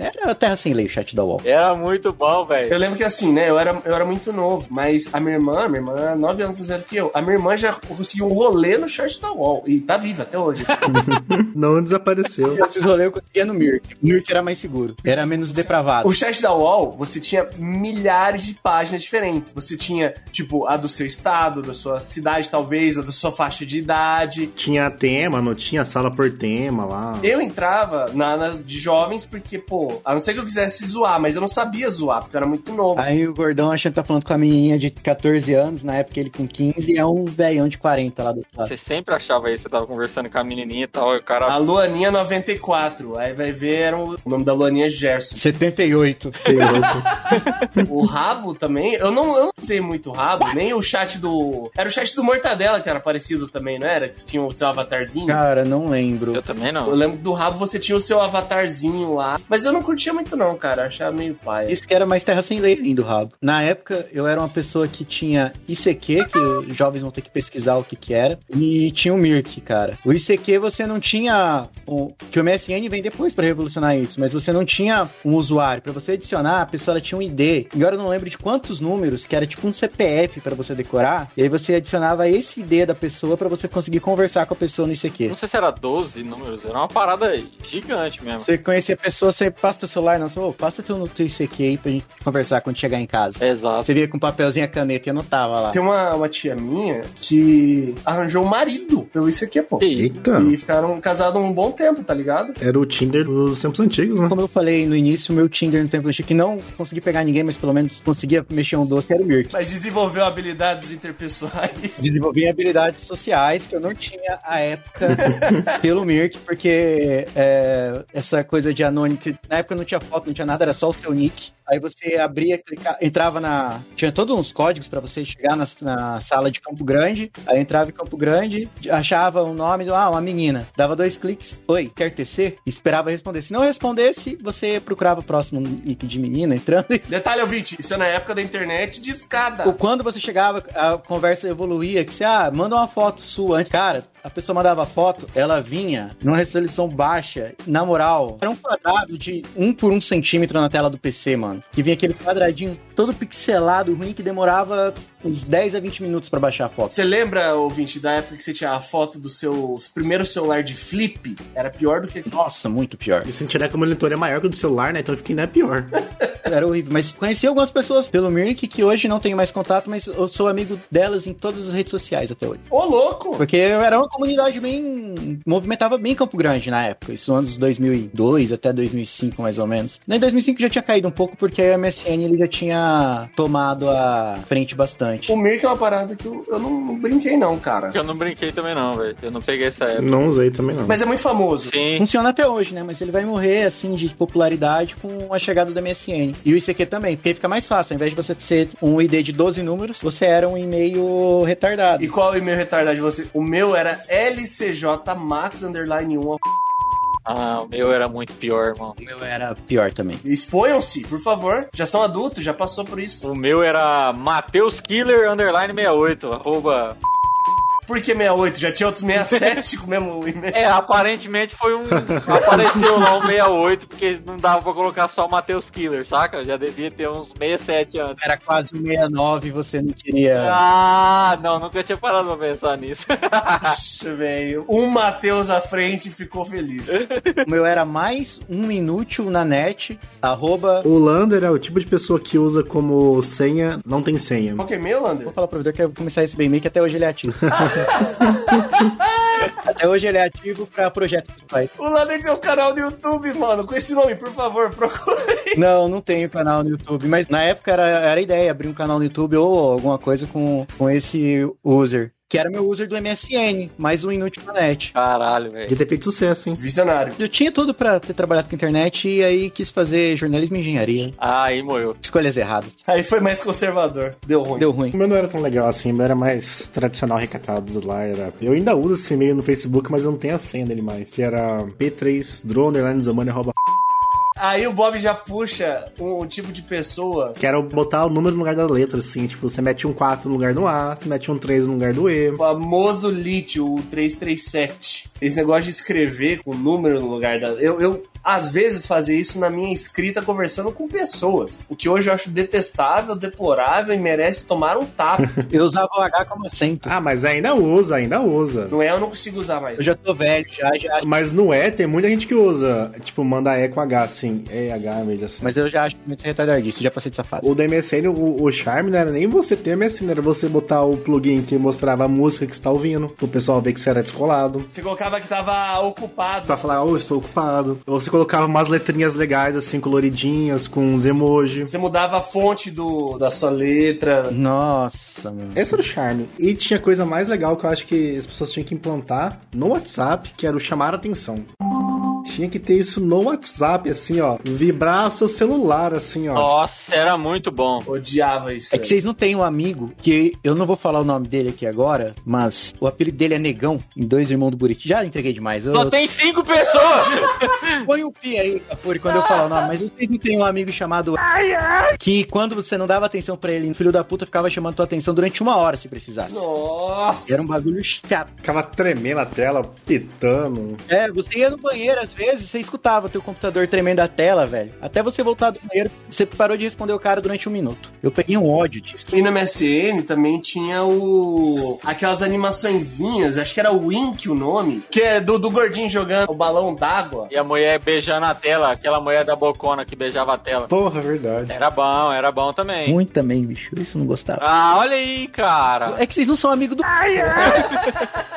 Era terra sem lei, o chat da UOL. Era muito bom, velho. Eu lembro que assim, né? Eu era, eu era muito novo, mas a minha irmã, minha irmã era 9 anos mais velha que eu. A minha irmã já conseguiu um rolê no chat da UOL. E tá viva até hoje. Não desapareceu. Esses rolês eu conseguia no Mirk. O Mirk era mais seguro. Era menos depravado. O chat da UOL, você tinha milhares de páginas diferentes. Você tinha, tipo, a do seu estado, da sua cidade, talvez, a da sua faixa de idade. Tinha tema, não tinha sala por tema lá. Eu entrava na, na de jovens porque, pô, a não ser que eu quisesse zoar, mas eu não sabia zoar, porque eu era muito novo. Aí o gordão achando que tá falando com a menininha de 14 anos, na época ele com 15, é um velhão de 40 lá do lado. Você sempre achava isso, você tava conversando com a menininha e tal, e o cara... A Luaninha 94. Aí vai ver, era o, o nome da Luaninha é Gerson. 78. Tem outro. O rabo também, eu não, eu não sei muito o rabo, nem o chat do. Era o chat do Mortadela que era parecido também, não era? Que tinha o seu avatarzinho. Cara, não lembro. Eu também Eu não. lembro do rabo você tinha o seu avatarzinho lá. Mas eu não curtia muito, não, cara. Eu achava meio paia. Isso que era mais terra sem lei lindo rabo. Na época, eu era uma pessoa que tinha ICQ, que os jovens vão ter que pesquisar o que que era, e tinha o Mirk, cara. O ICQ você não tinha... O, que o MSN vem depois pra revolucionar isso, mas você não tinha um usuário. Pra você adicionar, a pessoa ela tinha um ID. E agora eu não lembro de quantos números, que era tipo um CPF pra você decorar, e aí você adicionava esse ID da pessoa pra você conseguir conversar com a pessoa no ICQ. Não sei se era 12 números, era uma parada gigante mesmo. Você conhecia a pessoa, você passa teu celular, não, ô, passa teu, teu ICQ aí pra gente conversar quando chegar em casa. Exato. Você via com papelzinho a caneta e anotava lá. Tem uma, uma tia minha que arranjou um marido pelo ICQ, pô. Eita. E ficaram casados um bom tempo, tá ligado? Era o Tinder dos tempos antigos, né? Como eu falei no início, meu Tinder no tempo antigo, que não consegui pegar ninguém, mas pelo menos conseguia mexer um doce, era o Mirk. Mas desenvolveu habilidades interpessoais. Desenvolvi habilidades sociais que eu não tinha à época pelo Mirk, porque é, essa coisa de anônimo, na época não tinha foto, não tinha nada, era só o seu nick. Aí você abria, clica, entrava na. Tinha todos uns códigos pra você chegar na, na sala de Campo Grande. Aí entrava em Campo Grande, achava o nome do. Ah, uma menina. Dava dois cliques. Oi, quer tecer? E esperava responder. Se não respondesse, você procurava o próximo nick de menina entrando. E Detalhe, ouvinte, isso é na época da internet de escada. quando você chegava, a conversa evoluía, que você, ah, manda uma foto sua antes. Cara, a pessoa mandava foto, ela vinha numa resolução baixa, na moral. Era um quadrado de um por um centímetro na tela do PC, mano. Que vinha aquele quadradinho todo pixelado, ruim, que demorava uns 10 a 20 minutos pra baixar a foto. Você lembra, ouvinte, da época que você tinha a foto do seu primeiro celular de flip? Era pior do que. Nossa, muito pior. E se tiver que o monitor é maior que o do celular, né? Então fica ainda pior. Era horrível. Mas conheci algumas pessoas pelo Mirk que hoje não tenho mais contato, mas eu sou amigo delas em todas as redes sociais até hoje. Ô, louco! Porque era uma comunidade bem. movimentava bem Campo Grande na época. Isso anos 2002 até 2005, mais ou menos. Em 2005 já tinha caído um pouco porque a MSN ele já tinha tomado a frente bastante. O Mirk é uma parada que eu, eu não, não brinquei, não, cara. Eu não brinquei também não, velho. Eu não peguei essa época. Não usei também, não. Mas é muito famoso. Sim. Funciona até hoje, né? Mas ele vai morrer, assim, de popularidade com a chegada da MSN. E o ICQ também, porque fica mais fácil. Ao invés de você ser um ID de 12 números, você era um e-mail retardado. E qual o e-mail retardado de você? O meu era LCJMax underline 1. Ah, o meu era muito pior, irmão. O meu era pior também. Exponham-se, por favor. Já são adultos, já passou por isso. O meu era Mateus Killer underline 68, arroba... Por que 68? Já tinha outro 67 com o mesmo e-mail? É, aparentemente foi um. Apareceu lá um 68, porque não dava pra colocar só Mateus Killer, saca? Já devia ter uns 67 antes. Era quase 69 e você não queria. Ah, não, nunca tinha parado pra pensar nisso. Puxa, velho. Um Matheus à frente ficou feliz. O meu era mais um inútil na net, arroba. O Lander é o tipo de pessoa que usa como senha, não tem senha. Qual que é meu, Lander? Vou falar pro provedor que eu vou começar esse bem que até hoje ele é ativo. Até hoje ele é ativo pra projetos faz. O Lander tem um canal no YouTube, mano. Com esse nome, por favor, procure. Não, não tenho canal no YouTube, mas na época era, era a ideia, abrir um canal no YouTube ou alguma coisa com, com esse user. Que era meu user do MSN, mais um inútil na net. Caralho, velho. Devia ter feito sucesso, hein? Visionário. Eu tinha tudo pra ter trabalhado com internet e aí quis fazer jornalismo e engenharia. Ah, aí moeu. Escolhas erradas. Aí foi mais conservador. Deu ruim. Deu ruim. O meu não era tão legal assim, o meu era mais tradicional, recatado lá. Era... Eu ainda uso esse e-mail no Facebook, mas eu não tenho a senha dele mais. Que era P3 Drone Underline Zamani arroba Aí o Bob já puxa um, tipo de pessoa. Que era botar o número no lugar da letra, assim. Tipo, você mete um 4 no lugar do A, você mete um 3 no lugar do E. O famoso lítio, o 337. Esse negócio de escrever com o número no lugar da. Eu, eu, às vezes, fazia isso na minha escrita conversando com pessoas. O que hoje eu acho detestável, deplorável e merece tomar um tapa. Eu usava o H como acento. Ah, mas ainda usa, ainda usa. No E eu não consigo usar mais. Eu já tô velho, já, já. Mas no E tem muita gente que usa. Tipo, manda E com H, assim. E, H, mesmo assim. Mas eu já acho muito retardadíssimo, já passei dessa fase. O da MSN, o, o charme não era nem você ter MSN, era você botar o plugin que mostrava a música que você tá ouvindo, pro pessoal ver que você era descolado. Você colocava que tava ocupado. Pra falar, oh, estou ocupado. Ou você colocava umas letrinhas legais, assim, coloridinhas, com uns emojis. Você mudava a fonte do, da sua letra. Nossa, mano. Esse era o charme. E tinha coisa mais legal que eu acho que as pessoas tinham que implantar no WhatsApp, que era o chamar a atenção. Tinha que ter isso no WhatsApp, assim, ó. Vibrar o seu celular, assim, ó. Nossa, era muito bom. Odiava isso. É que vocês não têm um amigo que eu não vou falar o nome dele aqui agora, mas o apelido dele é Negão, em Dois Irmãos do Buriti. Já entreguei demais. Eu... Só tem cinco pessoas! Põe um pi aí, Capuri, quando eu falar o nome. Mas vocês não têm um amigo chamado. Que quando você não dava atenção pra ele, o filho da puta ficava chamando tua atenção durante uma hora se precisasse. Nossa! Era um bagulho chato. Ficava tremendo a tela, pitando. É, você ia no banheiro às vezes, você escutava teu computador tremendo a tela, velho. Até você voltar do banheiro, você parou de responder o cara durante um minuto. Eu peguei um ódio disso. E no MSN também tinha o. aquelas animaçõezinhas, acho que era o Wink o nome, que é do, do gordinho jogando o balão d'água. E a mulher beijando a tela, aquela mulher da bocona que beijava a tela. Porra, verdade. Era bom, era bom também. Muito também, bicho. Isso eu não gostava. Ah, olha aí, cara. É que vocês não são amigos do.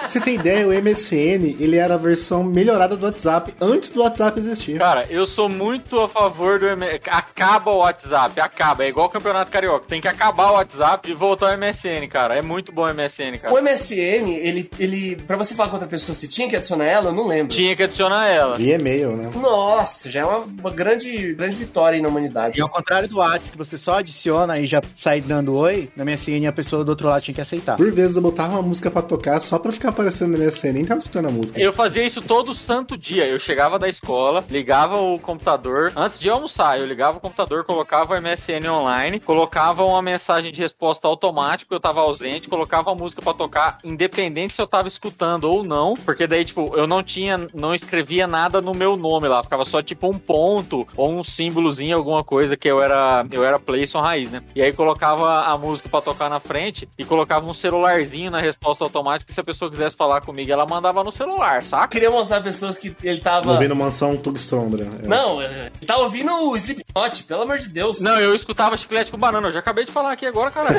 Você tem ideia, o MSN, ele era a versão melhorada do WhatsApp antes do WhatsApp existir. Cara, eu sou muito a favor do MSN. Acaba o WhatsApp, acaba. É igual o Campeonato Carioca. Tem que acabar o WhatsApp e voltar ao MSN, cara. É muito bom o MSN, cara. O MSN, ele, ele. Pra você falar com outra pessoa, se tinha que adicionar ela, eu não lembro. Tinha que adicionar ela. Via e-mail, né? Nossa, já é uma, uma grande, grande vitória aí na humanidade. E ao contrário do WhatsApp, que você só adiciona e já sai dando oi, na minha CN a pessoa do outro lado tinha que aceitar. Por vezes eu botava uma música pra tocar só pra ficar aparecendo no MSN, nem tava escutando a música. Eu fazia isso todo santo dia. Eu chegava chegava da escola, ligava o computador, antes de almoçar, eu ligava o computador, colocava o MSN online, colocava uma mensagem de resposta automática, eu tava ausente, colocava a música pra tocar, independente se eu tava escutando ou não, porque daí, tipo, eu não tinha, não escrevia nada no meu nome lá, ficava só tipo um ponto ou um símbolozinho, alguma coisa que eu era, eu era Playson raiz, né? E aí colocava a música pra tocar na frente e colocava um celularzinho na resposta automática, se a pessoa quisesse falar comigo, ela mandava no celular, saca? Queria mostrar pessoas que ele tava. Ouvindo mansão Tugstrondra. Não, ele tá ouvindo o Slipknot, pelo amor de Deus. Não, eu escutava chiclete com banana, eu já acabei de falar aqui agora, caralho.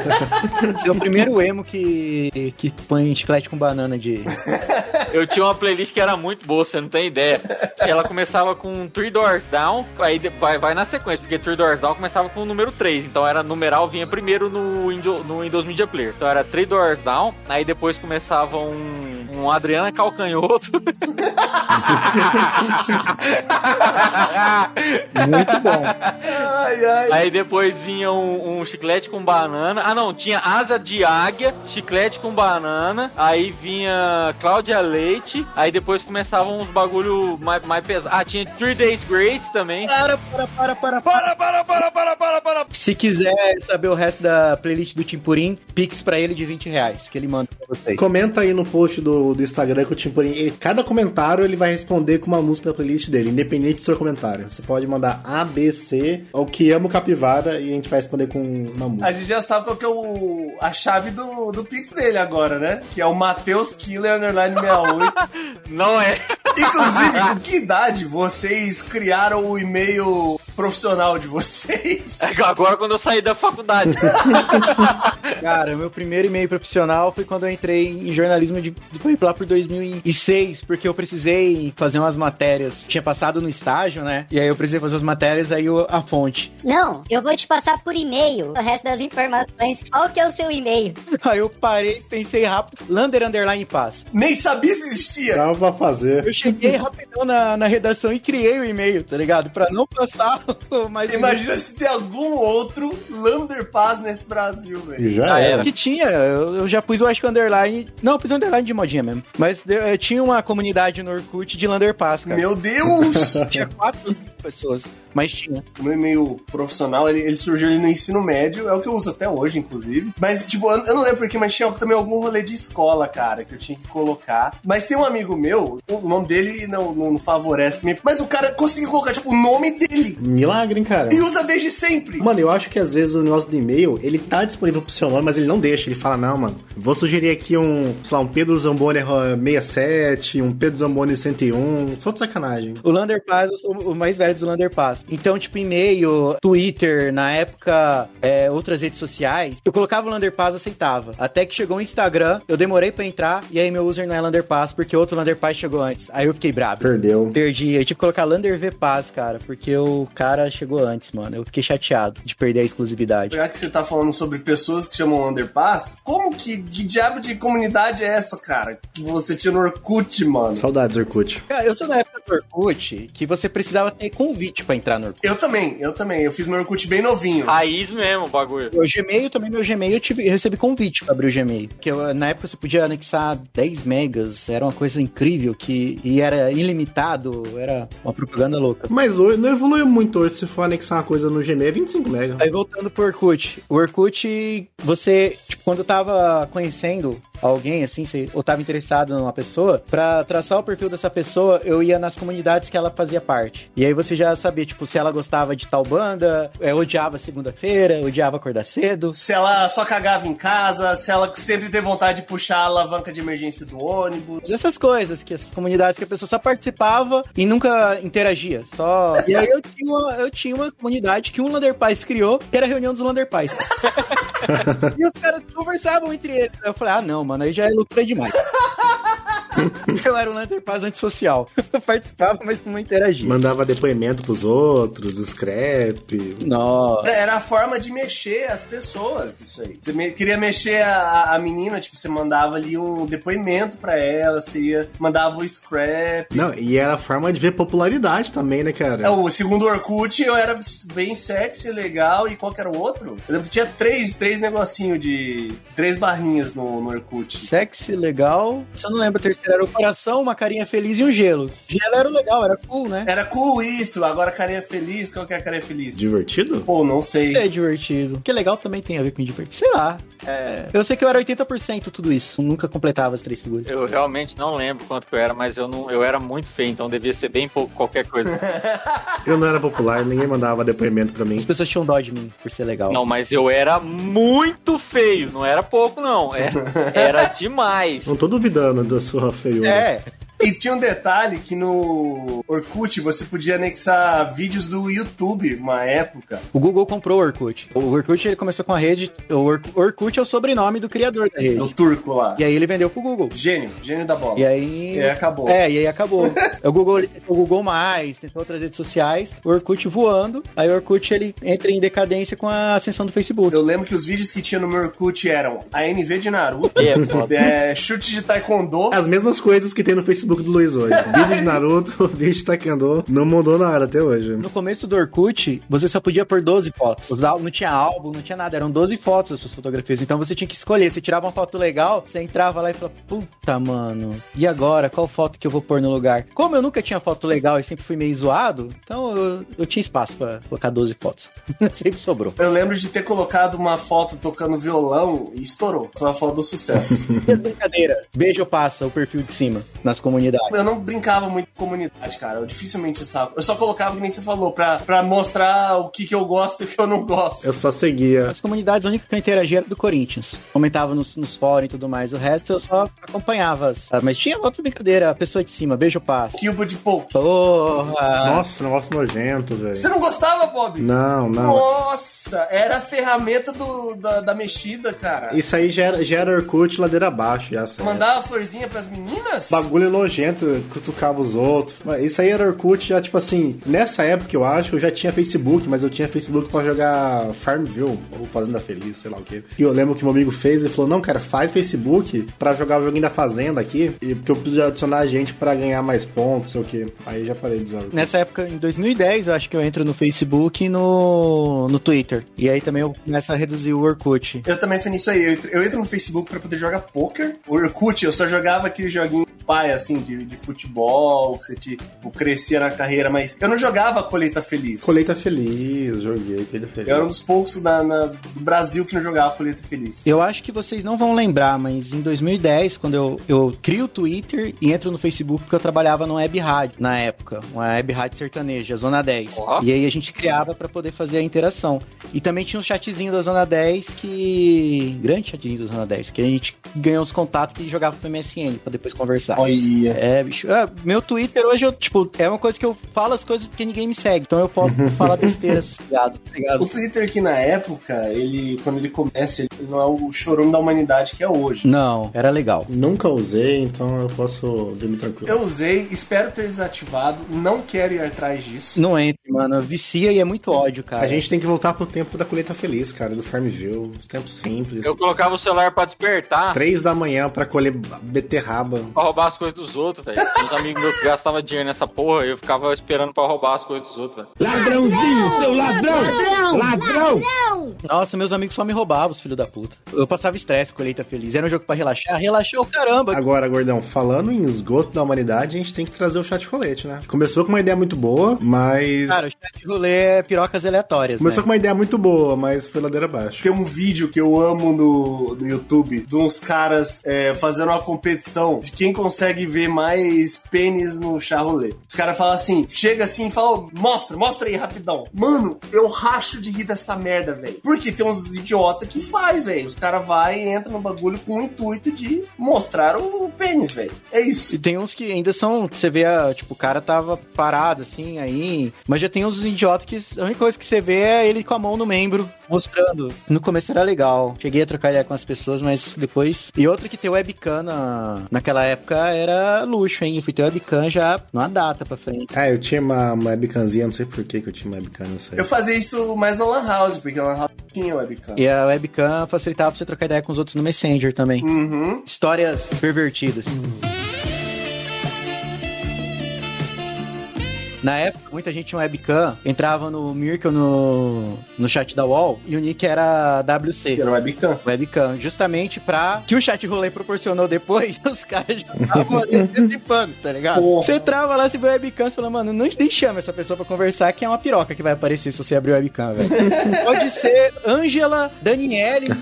Esse é o primeiro emo que, que põe chiclete com banana de. Eu tinha uma playlist que era muito boa, você não tem ideia. Ela começava com Three Doors Down, aí vai, vai na sequência, porque Three Doors Down começava com o número 3, então era numeral, vinha primeiro no, no Windows Media Player. Então era Three doors down, aí depois começava um, um Adriana Calcanhoto. Muito bom. Ai, ai. Aí depois vinha um, um chiclete com banana. Ah, não, tinha asa de águia, chiclete com banana. Aí vinha Cláudia Leite. Aí depois começavam uns bagulho mais, mais pesados. Ah, tinha Three Days Grace também. Para, para, para, para, para, para, para, para, para, para. Se quiser saber o resto da playlist do Timpurim, pix pra ele de 20 reais, que ele manda pra vocês. Comenta aí no post do, do Instagram que o Timpurim, ele- cada comentário ele vai responder com uma música da playlist dele, independente do seu comentário. Você pode mandar A, B, C, ou que amo capivara, e a gente vai responder com uma música. A gente já sabe qual que é o, a chave do, do Pix dele agora, né? Que é o Matheus Killer Underline 68. Não é. Inclusive, com que idade vocês criaram o e-mail profissional de vocês? Agora quando eu saí da faculdade. Cara, meu primeiro e-mail profissional foi quando eu entrei em jornalismo de, foi lá por 2006, porque eu precisei fazer umas matérias. Tinha passado no estágio, né? E aí eu precisei fazer as matérias, aí eu- a fonte. Não, eu vou te passar por e-mail o resto das informações. Qual que é o seu e-mail? Aí eu parei, pensei rápido, Lander Underline Paz. Nem sabia se existia. Dava pra fazer. Eu cheguei rapidão na, na redação e criei o e-mail, tá ligado? Pra não passar mais um Imagina se tem algum outro Lander Paz nesse Brasil, velho. Já Já era. era. que tinha, eu, eu já pus, eu acho que underline. Não, eu pus underline de modinha mesmo. Mas eu, tinha uma comunidade no Orkut de Lander Cara. Meu Deus! Tinha 4 pessoas, mas tinha. O meu e-mail profissional, ele, ele surgiu ali no ensino médio, é o que eu uso até hoje, inclusive. Mas, tipo, eu, eu não lembro porque, mas tinha também algum rolê de escola, cara, que eu tinha que colocar. Mas tem um amigo meu, o nome dele não, não, não favorece também, mas o cara conseguiu colocar, tipo, o nome dele. Milagre, hein, cara? E usa desde sempre. Mano, eu acho que às vezes o negócio do e-mail, ele tá disponível pro seu nome, mas ele não deixa. Ele fala, não, mano, vou sugerir aqui um, sei lá, um Pedro Zamboni eh, 67, um Pedro Zamboni 101, só de sacanagem. O Lander Pass, eu sou o mais velho dos Lander Pass. Então, tipo, e-mail, Twitter, na época, é, outras redes sociais, eu colocava o Lander Pass, aceitava. Até que chegou o Instagram, eu demorei pra entrar, e aí meu user não é Lander Pass, porque outro Lander Pass chegou antes. Aí eu fiquei brabo. Perdeu. Perdi. Eu tive que colocar Lander V Pass, cara, porque o cara chegou antes, mano. Eu fiquei chateado de perder a exclusividade. Já que você tá falando sobre pessoas que chamam Underpass, como que, que diabo de comunidade é essa, cara? Que você tinha no Orkut, mano? Saudades, Orkut. Cara, eu sou da época do Orkut que você precisava ter convite pra entrar no Orkut. Eu também, eu também. Eu fiz meu Orkut bem novinho. Raiz mesmo o bagulho. O Gmail também, meu Gmail, eu, tive, eu recebi convite pra abrir o Gmail. Porque eu- na época você podia anexar 10 megas, era uma coisa incrível que e era ilimitado, era uma propaganda louca. Mas hoje não evoluiu muito hoje. Se for anexar uma coisa no Gmail, é 25 mega. Aí voltando pro Orkut. O Orkut, você, tipo, quando eu tava conhecendo alguém, assim, ou tava interessado numa pessoa, pra traçar o perfil dessa pessoa, eu ia nas comunidades que ela fazia parte. E aí você já sabia, tipo, se ela gostava de tal banda, é, odiava segunda-feira, odiava acordar cedo. Se ela só cagava em casa, se ela sempre teve vontade de puxar a alavanca de emergência do ônibus. Essas coisas, que essas comunidades que a pessoa só participava e nunca interagia. Só. E aí eu tinha uma, eu tinha uma comunidade que um Lander Paz criou, que era a reunião dos Lander Paz. e os caras conversavam entre eles. Eu falei, ah, não, mano, aí já é loucura demais. eu era um Lander Paz antissocial. Eu participava, mas não interagia. Mandava depoimento pros outros, scrap. Nossa. Era a forma de mexer as pessoas, isso aí. Você me- queria mexer a, a menina, tipo, você mandava ali um depoimento pra ela, você ia, mandava o scrap. Não, e era a forma de ver popularidade também, né, cara? É, o segundo Orkut eu era bem sexy, legal, e qual que era o outro? Eu lembro que tinha três, três negocinhos de. três barrinhas no, no Orkut. Sexy, legal. Só não lembro o terceiro. Era o coração, uma carinha feliz e um gelo. Gelo era legal, era cool, né? Era cool isso, agora carinha feliz, qual que é a carinha feliz? Divertido? Pô, não sei. Isso é divertido. Que legal também tem a ver com divertido. Sei lá. É... Eu sei que eu era 80% tudo isso. Eu nunca completava as três figuras. Eu realmente não lembro quanto que eu era, mas eu não, eu era muito feio, então devia ser bem pouco qualquer coisa. Eu não era popular, ninguém mandava depoimento pra mim. As pessoas tinham dó de mim por ser legal. Não, mas eu era muito feio, não era pouco não, é, era demais. Não tô duvidando da sua feiura. É. E tinha um detalhe que no Orkut você podia anexar vídeos do YouTube, uma época. O Google comprou o Orkut. O Orkut ele começou com a rede. O Or- Orkut é o sobrenome do criador da rede. O turco lá. E aí ele vendeu pro Google. Gênio, gênio da bola. E aí. E aí acabou. É, e aí acabou. o Google, o Google Mais, tentou outras redes sociais, o Orkut voando. Aí o Orkut ele entra em decadência com a ascensão do Facebook. Eu lembro que os vídeos que tinha no meu Orkut eram a NV de Naruto, É, é, chute de taekwondo, As mesmas coisas que tem no Facebook do Luiz hoje. Vídeo de Naruto, vídeo de Taekwondo. Não mudou nada até hoje. No começo do Orkut, você só podia pôr 12 fotos. Não tinha álbum, não tinha nada. Eram 12 fotos as suas fotografias. Então você tinha que escolher. Você tirava uma foto legal, você entrava lá e falava, puta, mano, e agora? Qual foto que eu vou pôr no lugar? Como eu nunca tinha foto legal e sempre fui meio zoado, então eu, eu tinha espaço pra colocar 12 fotos. sempre sobrou. Eu lembro de ter colocado uma foto tocando violão e estourou. Foi a foto do sucesso. Brincadeira. Beijo passa o perfil de cima nas comunidades. Eu não brincava muito com comunidade, cara. Eu dificilmente saco. Eu só colocava, que nem você falou, pra, pra mostrar o que, que eu gosto e o que eu não gosto. Eu só seguia. As comunidades, a única que eu interagia era do Corinthians. Comentava nos, nos fóruns e tudo mais. O resto eu só acompanhava. sabe? Mas tinha outra brincadeira. A pessoa de cima, beijo ou passa. Cubo de poke. Porra! Nossa, negócio nojento, velho. Você não gostava, Bob? Não, não. Nossa, era a ferramenta do, da, da mexida, cara. Isso aí já era, já era Orkut ladeira abaixo, já, sério. Mandava florzinha pras meninas? Bagulho nojento, cutucava os outros. Mas Isso aí era Orkut já, tipo assim, nessa época eu acho, eu já tinha Facebook, mas eu tinha Facebook pra jogar Farmville, ou Fazenda Feliz, sei lá o quê. E eu lembro que meu amigo fez e falou, não, cara, faz Facebook pra jogar o joguinho da Fazenda aqui, e porque eu preciso adicionar gente pra ganhar mais pontos, sei o quê. Aí já parei de usar Orkut. Nessa época, em 2010, eu acho que eu entro no Facebook e no, no Twitter. E aí também eu começo a reduzir o Orkut. Eu também fui nisso aí. Eu entro, eu entro no Facebook pra poder jogar poker. O Orkut, eu só jogava aquele joguinho pai, assim, de, de futebol, que você tipo, crescia na carreira, mas eu não jogava Colheita Feliz. Colheita Feliz, joguei, Colheita Feliz. Eu era um dos poucos na- na- do Brasil que não jogava Colheita Feliz. Eu acho que vocês não vão lembrar, mas em 2010, quando eu, eu crio o Twitter e entro no Facebook, porque eu trabalhava numa web rádio na época, uma web rádio sertaneja, Zona 10. Ó. E aí a gente criava pra poder fazer a interação. E também tinha um chatzinho da Zona 10 que. Grande chatzinho da Zona 10, que a gente ganhou os contatos e jogava pro MSN pra depois conversar. É, bicho. Ah, meu Twitter hoje, eu, tipo, é uma coisa que eu falo as coisas porque ninguém me segue. Então eu posso falar besteira sossegado, tá O ligado? Twitter que na época, ele, quando ele começa, ele não é o chorume da humanidade que é hoje. Não, era legal. Nunca usei, então eu posso dormir tranquilo. Eu usei, espero ter desativado, não quero ir atrás disso. Não entre, mano. Vicia e é muito ódio, cara. A gente tem que voltar pro tempo da colheita feliz, cara, do Farmville. Os tempos simples. Eu colocava o celular pra despertar, Três da manhã pra colher beterraba. pra roubar as coisas dos outros, velho. Uns amigos meus que gastavam dinheiro nessa porra, eu ficava esperando pra roubar as coisas dos outros, velho. Ladrãozinho, seu ladrão! Ladrão! Nossa, meus amigos só me roubavam, os filhos da puta. Eu passava estresse, colheita feliz. Era um jogo pra relaxar. Relaxou, caramba. Agora, gordão, falando em esgoto da humanidade, a gente tem que trazer o chat rolete, né? Começou com uma ideia muito boa, mas. Cara, o chat rolê é pirocas aleatórias, Começou né? com uma ideia muito boa, mas foi ladeira abaixo. Tem um vídeo que eu amo no, no YouTube de uns caras é, fazendo uma competição de quem consegue ver mais pênis no charolê. Os caras falam assim, chega assim e fala, "Ô, mostra, mostra aí rapidão. Mano, eu racho de rir dessa merda, velho. Porque tem uns idiota que faz, velho. Os caras vai e entra no bagulho com o intuito de mostrar o pênis, velho. É isso. E tem uns que ainda são, você vê, tipo, o cara tava parado assim, aí. Mas já tem uns idiotas que a única coisa que você vê é ele com a mão no membro, mostrando. No começo era legal. Cheguei a trocar ideia com as pessoas, mas depois. E outra que ter webcam na... naquela época era luxo, hein? Eu fui ter webcam já numa data pra frente. Ah, eu tinha uma, uma webcamzinha, não sei por que que eu tinha uma webcam nessa Eu fazia isso mais na Lan House, porque a Lan House tinha webcam. E a webcam facilitava pra você trocar ideia com os outros no Messenger também. Uhum. Histórias pervertidas. Na época, muita gente tinha um webcam, entrava no Mirk ou no, no chat da UOL e o nick era WC. Era webcam. Webcam, justamente pra que o chat rolê proporcionou depois, os caras já estavam ali antecipando, tá ligado? Porra. Você trava lá, você vê o webcam, você fala, mano, não nem chama essa pessoa pra conversar, que é uma piroca que vai aparecer se você abrir o webcam, velho. Pode ser Ângela, Daniele.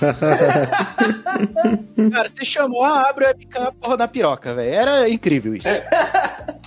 Cara, você chamou, ah, abre o webcam, porra da piroca, velho. Era incrível isso.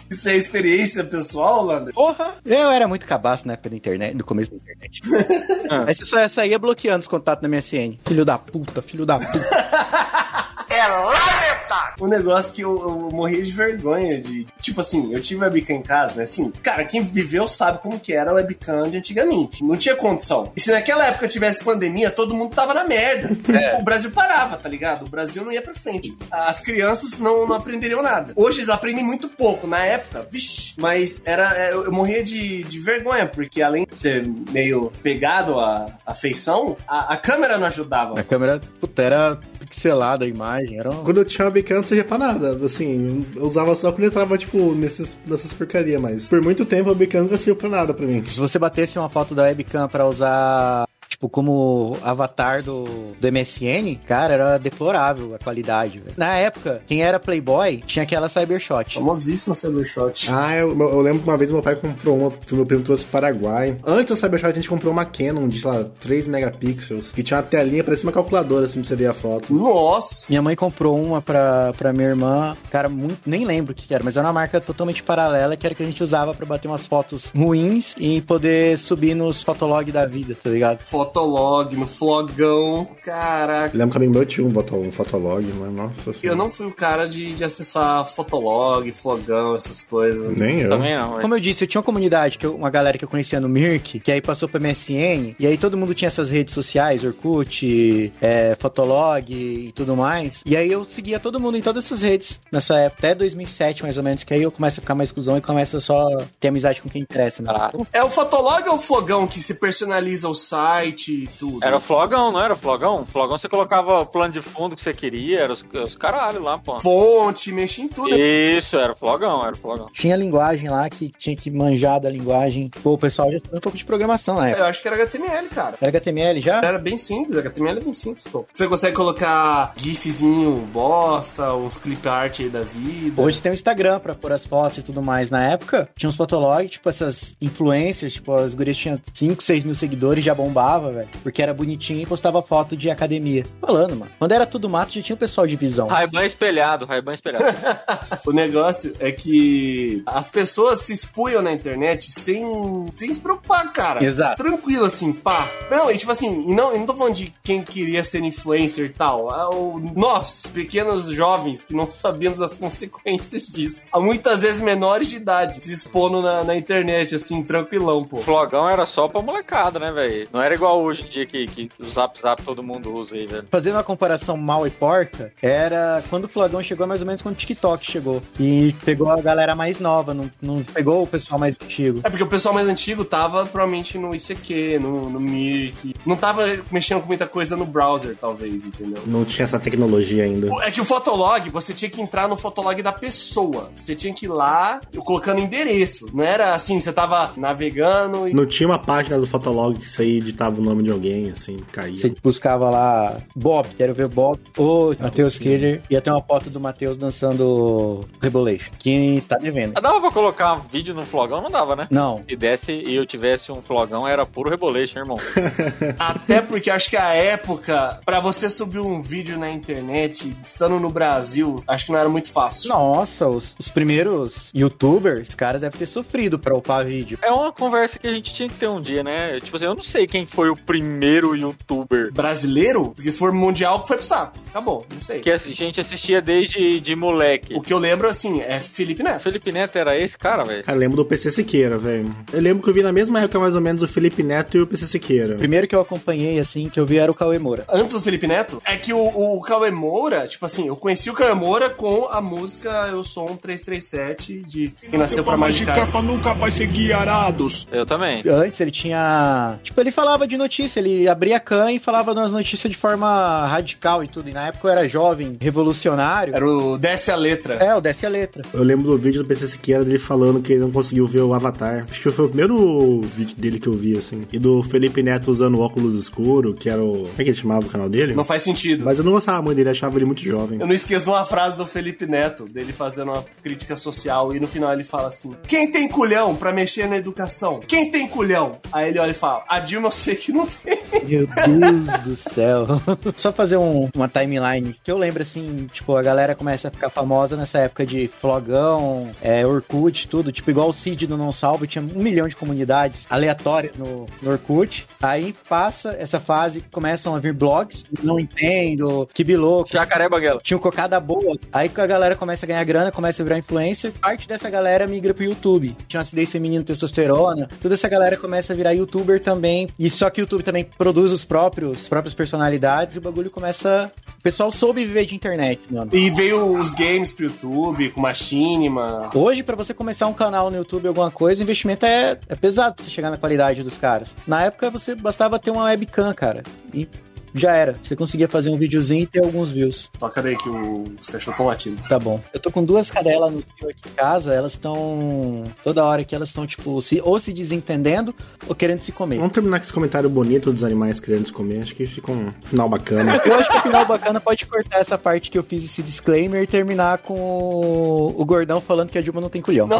Isso é experiência pessoal, Porra! Eu era muito cabaço na época da internet, no começo da internet. Aí você só saía bloqueando os contatos na MSN. Filho da puta, filho da puta. É lamentável. Um negócio que eu, eu morri de vergonha de. Tipo assim, eu tive webcam em casa, mas assim, cara, quem viveu sabe como que era a webcam de antigamente. Não tinha condição. E se naquela época tivesse pandemia, todo mundo tava na merda. O Brasil parava, tá ligado? O Brasil não ia pra frente. As crianças não, não aprenderiam nada. Hoje eles aprendem muito pouco. Na época, vixi. Mas era. é, Eu eu morria de, de vergonha, porque além de ser meio pegado à, à feição, a, a câmera não ajudava. A câmera, puta, era pixelada a imagem, era um... Quando eu tinha webcam, não servia pra nada. Assim, eu usava só quando eu tava, tipo, nesses, nessas porcaria, mas por muito tempo a webcam nunca serviu pra nada pra mim. Se você batesse uma foto da webcam pra usar, tipo, como avatar do, do MSN, cara, era deplorável a qualidade, velho. Na época, quem era Playboy tinha aquela Cybershot. Famosíssima Cybershot. Ah, eu, eu lembro que uma vez meu pai comprou uma que meu primo trouxe do Paraguai. Antes da Cybershot, a gente comprou uma Canon de, sei lá, 3 megapixels, que tinha uma telinha, parecia uma calculadora, assim, pra você ver a foto. Nossa! Minha mãe comprou uma pra, pra minha irmã, cara, muito, nem lembro o que era, mas era uma marca totalmente paralela, que era que a gente usava pra bater umas fotos ruins e poder subir nos fotolog da vida, tá ligado? Fotolog, no flogão. Caraca. Eu lembro que amigo meu tinha um, um fotolog, mas nossa. Eu não fui o cara de, de acessar Fotolog, flogão, essas coisas. Nem eu. Também não. Como eu disse, eu tinha uma comunidade, que eu- uma galera que eu conhecia no Mirk, que aí passou pra MSN, e aí todo mundo tinha essas redes sociais, Orkut, é, Fotolog e tudo mais. E aí eu seguia todo mundo em todas essas redes nessa época, até 2007 mais ou menos, que aí eu começo a ficar mais cuzão e começo a só ter amizade com quem interessa, né? É o Fotolog ou o flogão que se personaliza o site e tudo? Era o flogão, não era o flogão? O flogão você colocava o plano de fundo que você queria, era os, os caralho lá, pô. Fonte, mexe em tudo. Isso, era o flogão, era o flogão. Tinha linguagem lá que tinha que manjar da linguagem. Pô, o pessoal já sabia um pouco de programação na época. Eu acho que era HTML, cara. Era HTML já? Era bem simples, HTML é bem simples, pô. Você consegue colocar gifzinho bosta, uns clip art aí da vida. Hoje tem o Instagram pra pôr as fotos e tudo mais. Na época, tinha uns fotologs, tipo, essas influencers, tipo, as gurias tinham 5, 6 mil seguidores, já bombava, velho. Porque era bonitinho e postava foto de academia. Falando, mano. Quando era tudo mato, já tinha o pessoal de visão. Raiban espelhado, Raiban espelhado. O negócio é que as pessoas se expunham na internet sem, sem se preocupar, cara. Exato. Tranquilo, assim, pá. Não, e tipo assim, e não, e não tô falando de quem queria ser influencer e tal. É o- nós, pequenos jovens, que não sabíamos das consequências disso. Há muitas vezes menores de idade, se expondo na, na internet, assim, tranquilão, pô. O flogão era só pra molecada, né, velho? Não era igual hoje em dia que, que o Zap Zap todo mundo usa aí, velho. Fazendo uma comparação mal e porca, era quando o Flagão chegou, mais ou menos quando o TikTok chegou. E pegou a galera mais nova, não, não pegou o pessoal mais antigo. É porque o pessoal mais antigo tava provavelmente no ICQ, no, no Mirk. Não tava mexendo com muita coisa no browser, talvez, entendeu? Não tinha essa tecnologia ainda. É que o Fotolog, você tinha que entrar no Fotolog da pessoa. Você tinha que ir lá colocando endereço. Não era assim, você tava navegando e. Não tinha uma página do Fotolog que você editava o nome de alguém, assim, caía. Você buscava lá Bob, quero ver Bob, ou Matheus Killer, ia ter uma foto do Matheus dançando Rebolation, que tá devendo. Ah, Dava pra colocar um vídeo no flogão? Não dava, né? Não, Se desse e eu tivesse um flogão, era puro rebolation, irmão. Até porque acho que a época, pra você subir um vídeo na internet, estando no Brasil, acho que não era muito fácil. nossa, os, os primeiros youtubers, os caras devem ter sofrido pra upar vídeo. É uma conversa que a gente tinha que ter um dia, né? Tipo assim, eu não sei quem foi o primeiro youtuber Brasileiro? Porque se for mundial, foi pro saco. Acabou, não sei. que a gente assistia desde de moleque. O que eu lembro, assim, é Felipe Neto. Felipe Neto era esse cara, velho? Cara, eu lembro do PC Siqueira, velho. Eu lembro que eu vi na mesma época, mais ou menos, o Felipe Neto e o PC Siqueira. O primeiro que eu acompanhei, assim, que eu vi era o Cauê Moura. Antes do Felipe Neto, é que o, o Cauê Moura, tipo assim, eu conheci o Cauê Moura com a música Eu Sou um 337 de Quem Nasceu pra Magicar. nunca vai seguir arados. Eu também. Antes ele tinha. Tipo, ele falava de notícias. Ele abria a can e falava nas notícias de forma radical e tudo. E na época eu era jovem, revolucionário. Era o Desce a Letra. É, o Desce a Letra. Eu lembro do vídeo do PC Siqueira dele falando que ele não conseguiu ver o Avatar. Acho que foi o primeiro vídeo dele que eu vi, assim. E do Felipe Neto usando óculos escuro, que era o. Como é que ele chamava o canal dele? Não faz sentido. Mas eu não gostava muito dele, achava ele muito jovem. Eu não esqueço de uma frase do Felipe Neto, dele fazendo uma crítica social, e no final ele fala assim: Quem tem culhão pra mexer na educação? Quem tem culhão? Aí ele olha e fala: A Dilma eu sei que não tem. Meu Deus do céu. Só fazer um- uma timeline que eu lembro assim, tipo, a galera começa a ficar famosa nessa época de flogão, é, Orkut, tudo. Tipo, igual o Cid do Não Salvo, tinha um milhão de comunidades aleatórias no, no Orkut. Aí passa essa fase, começam a vir blogs, não entendo, que biloco. Jacaré Banguela. Tinha um cocada boa. Aí que a galera começa a ganhar grana, começa a virar influencer. Parte dessa galera migra pro YouTube. Tinha acidez feminina, testosterona. Toda essa galera começa a virar youtuber também. E só que o YouTube também produz os próprios, as próprias personalidades e o bagulho começa. O pessoal soube viver de internet, mano. E veio os games pro YouTube, com Machinima. Hoje, pra você começar um canal no YouTube, alguma coisa, o investimento é, é pesado pra você chegar na qualidade dos caras. Na época, você bastava ter uma webcam, cara. E já era. Você conseguia fazer um videozinho e ter alguns views. Toca daí que o- os cachorros estão latindo. Tá bom. Eu tô com duas cadelas no fio aqui em casa, elas estão. Toda hora que elas estão, tipo, se, ou se desentendendo ou querendo se comer. Vamos terminar com esse comentário bonito dos animais querendo se comer. Acho que fica um final bacana. Eu acho que o final bacana pode cortar essa parte que eu fiz esse disclaimer e terminar com o, o gordão falando que a Dilma não tem culhão.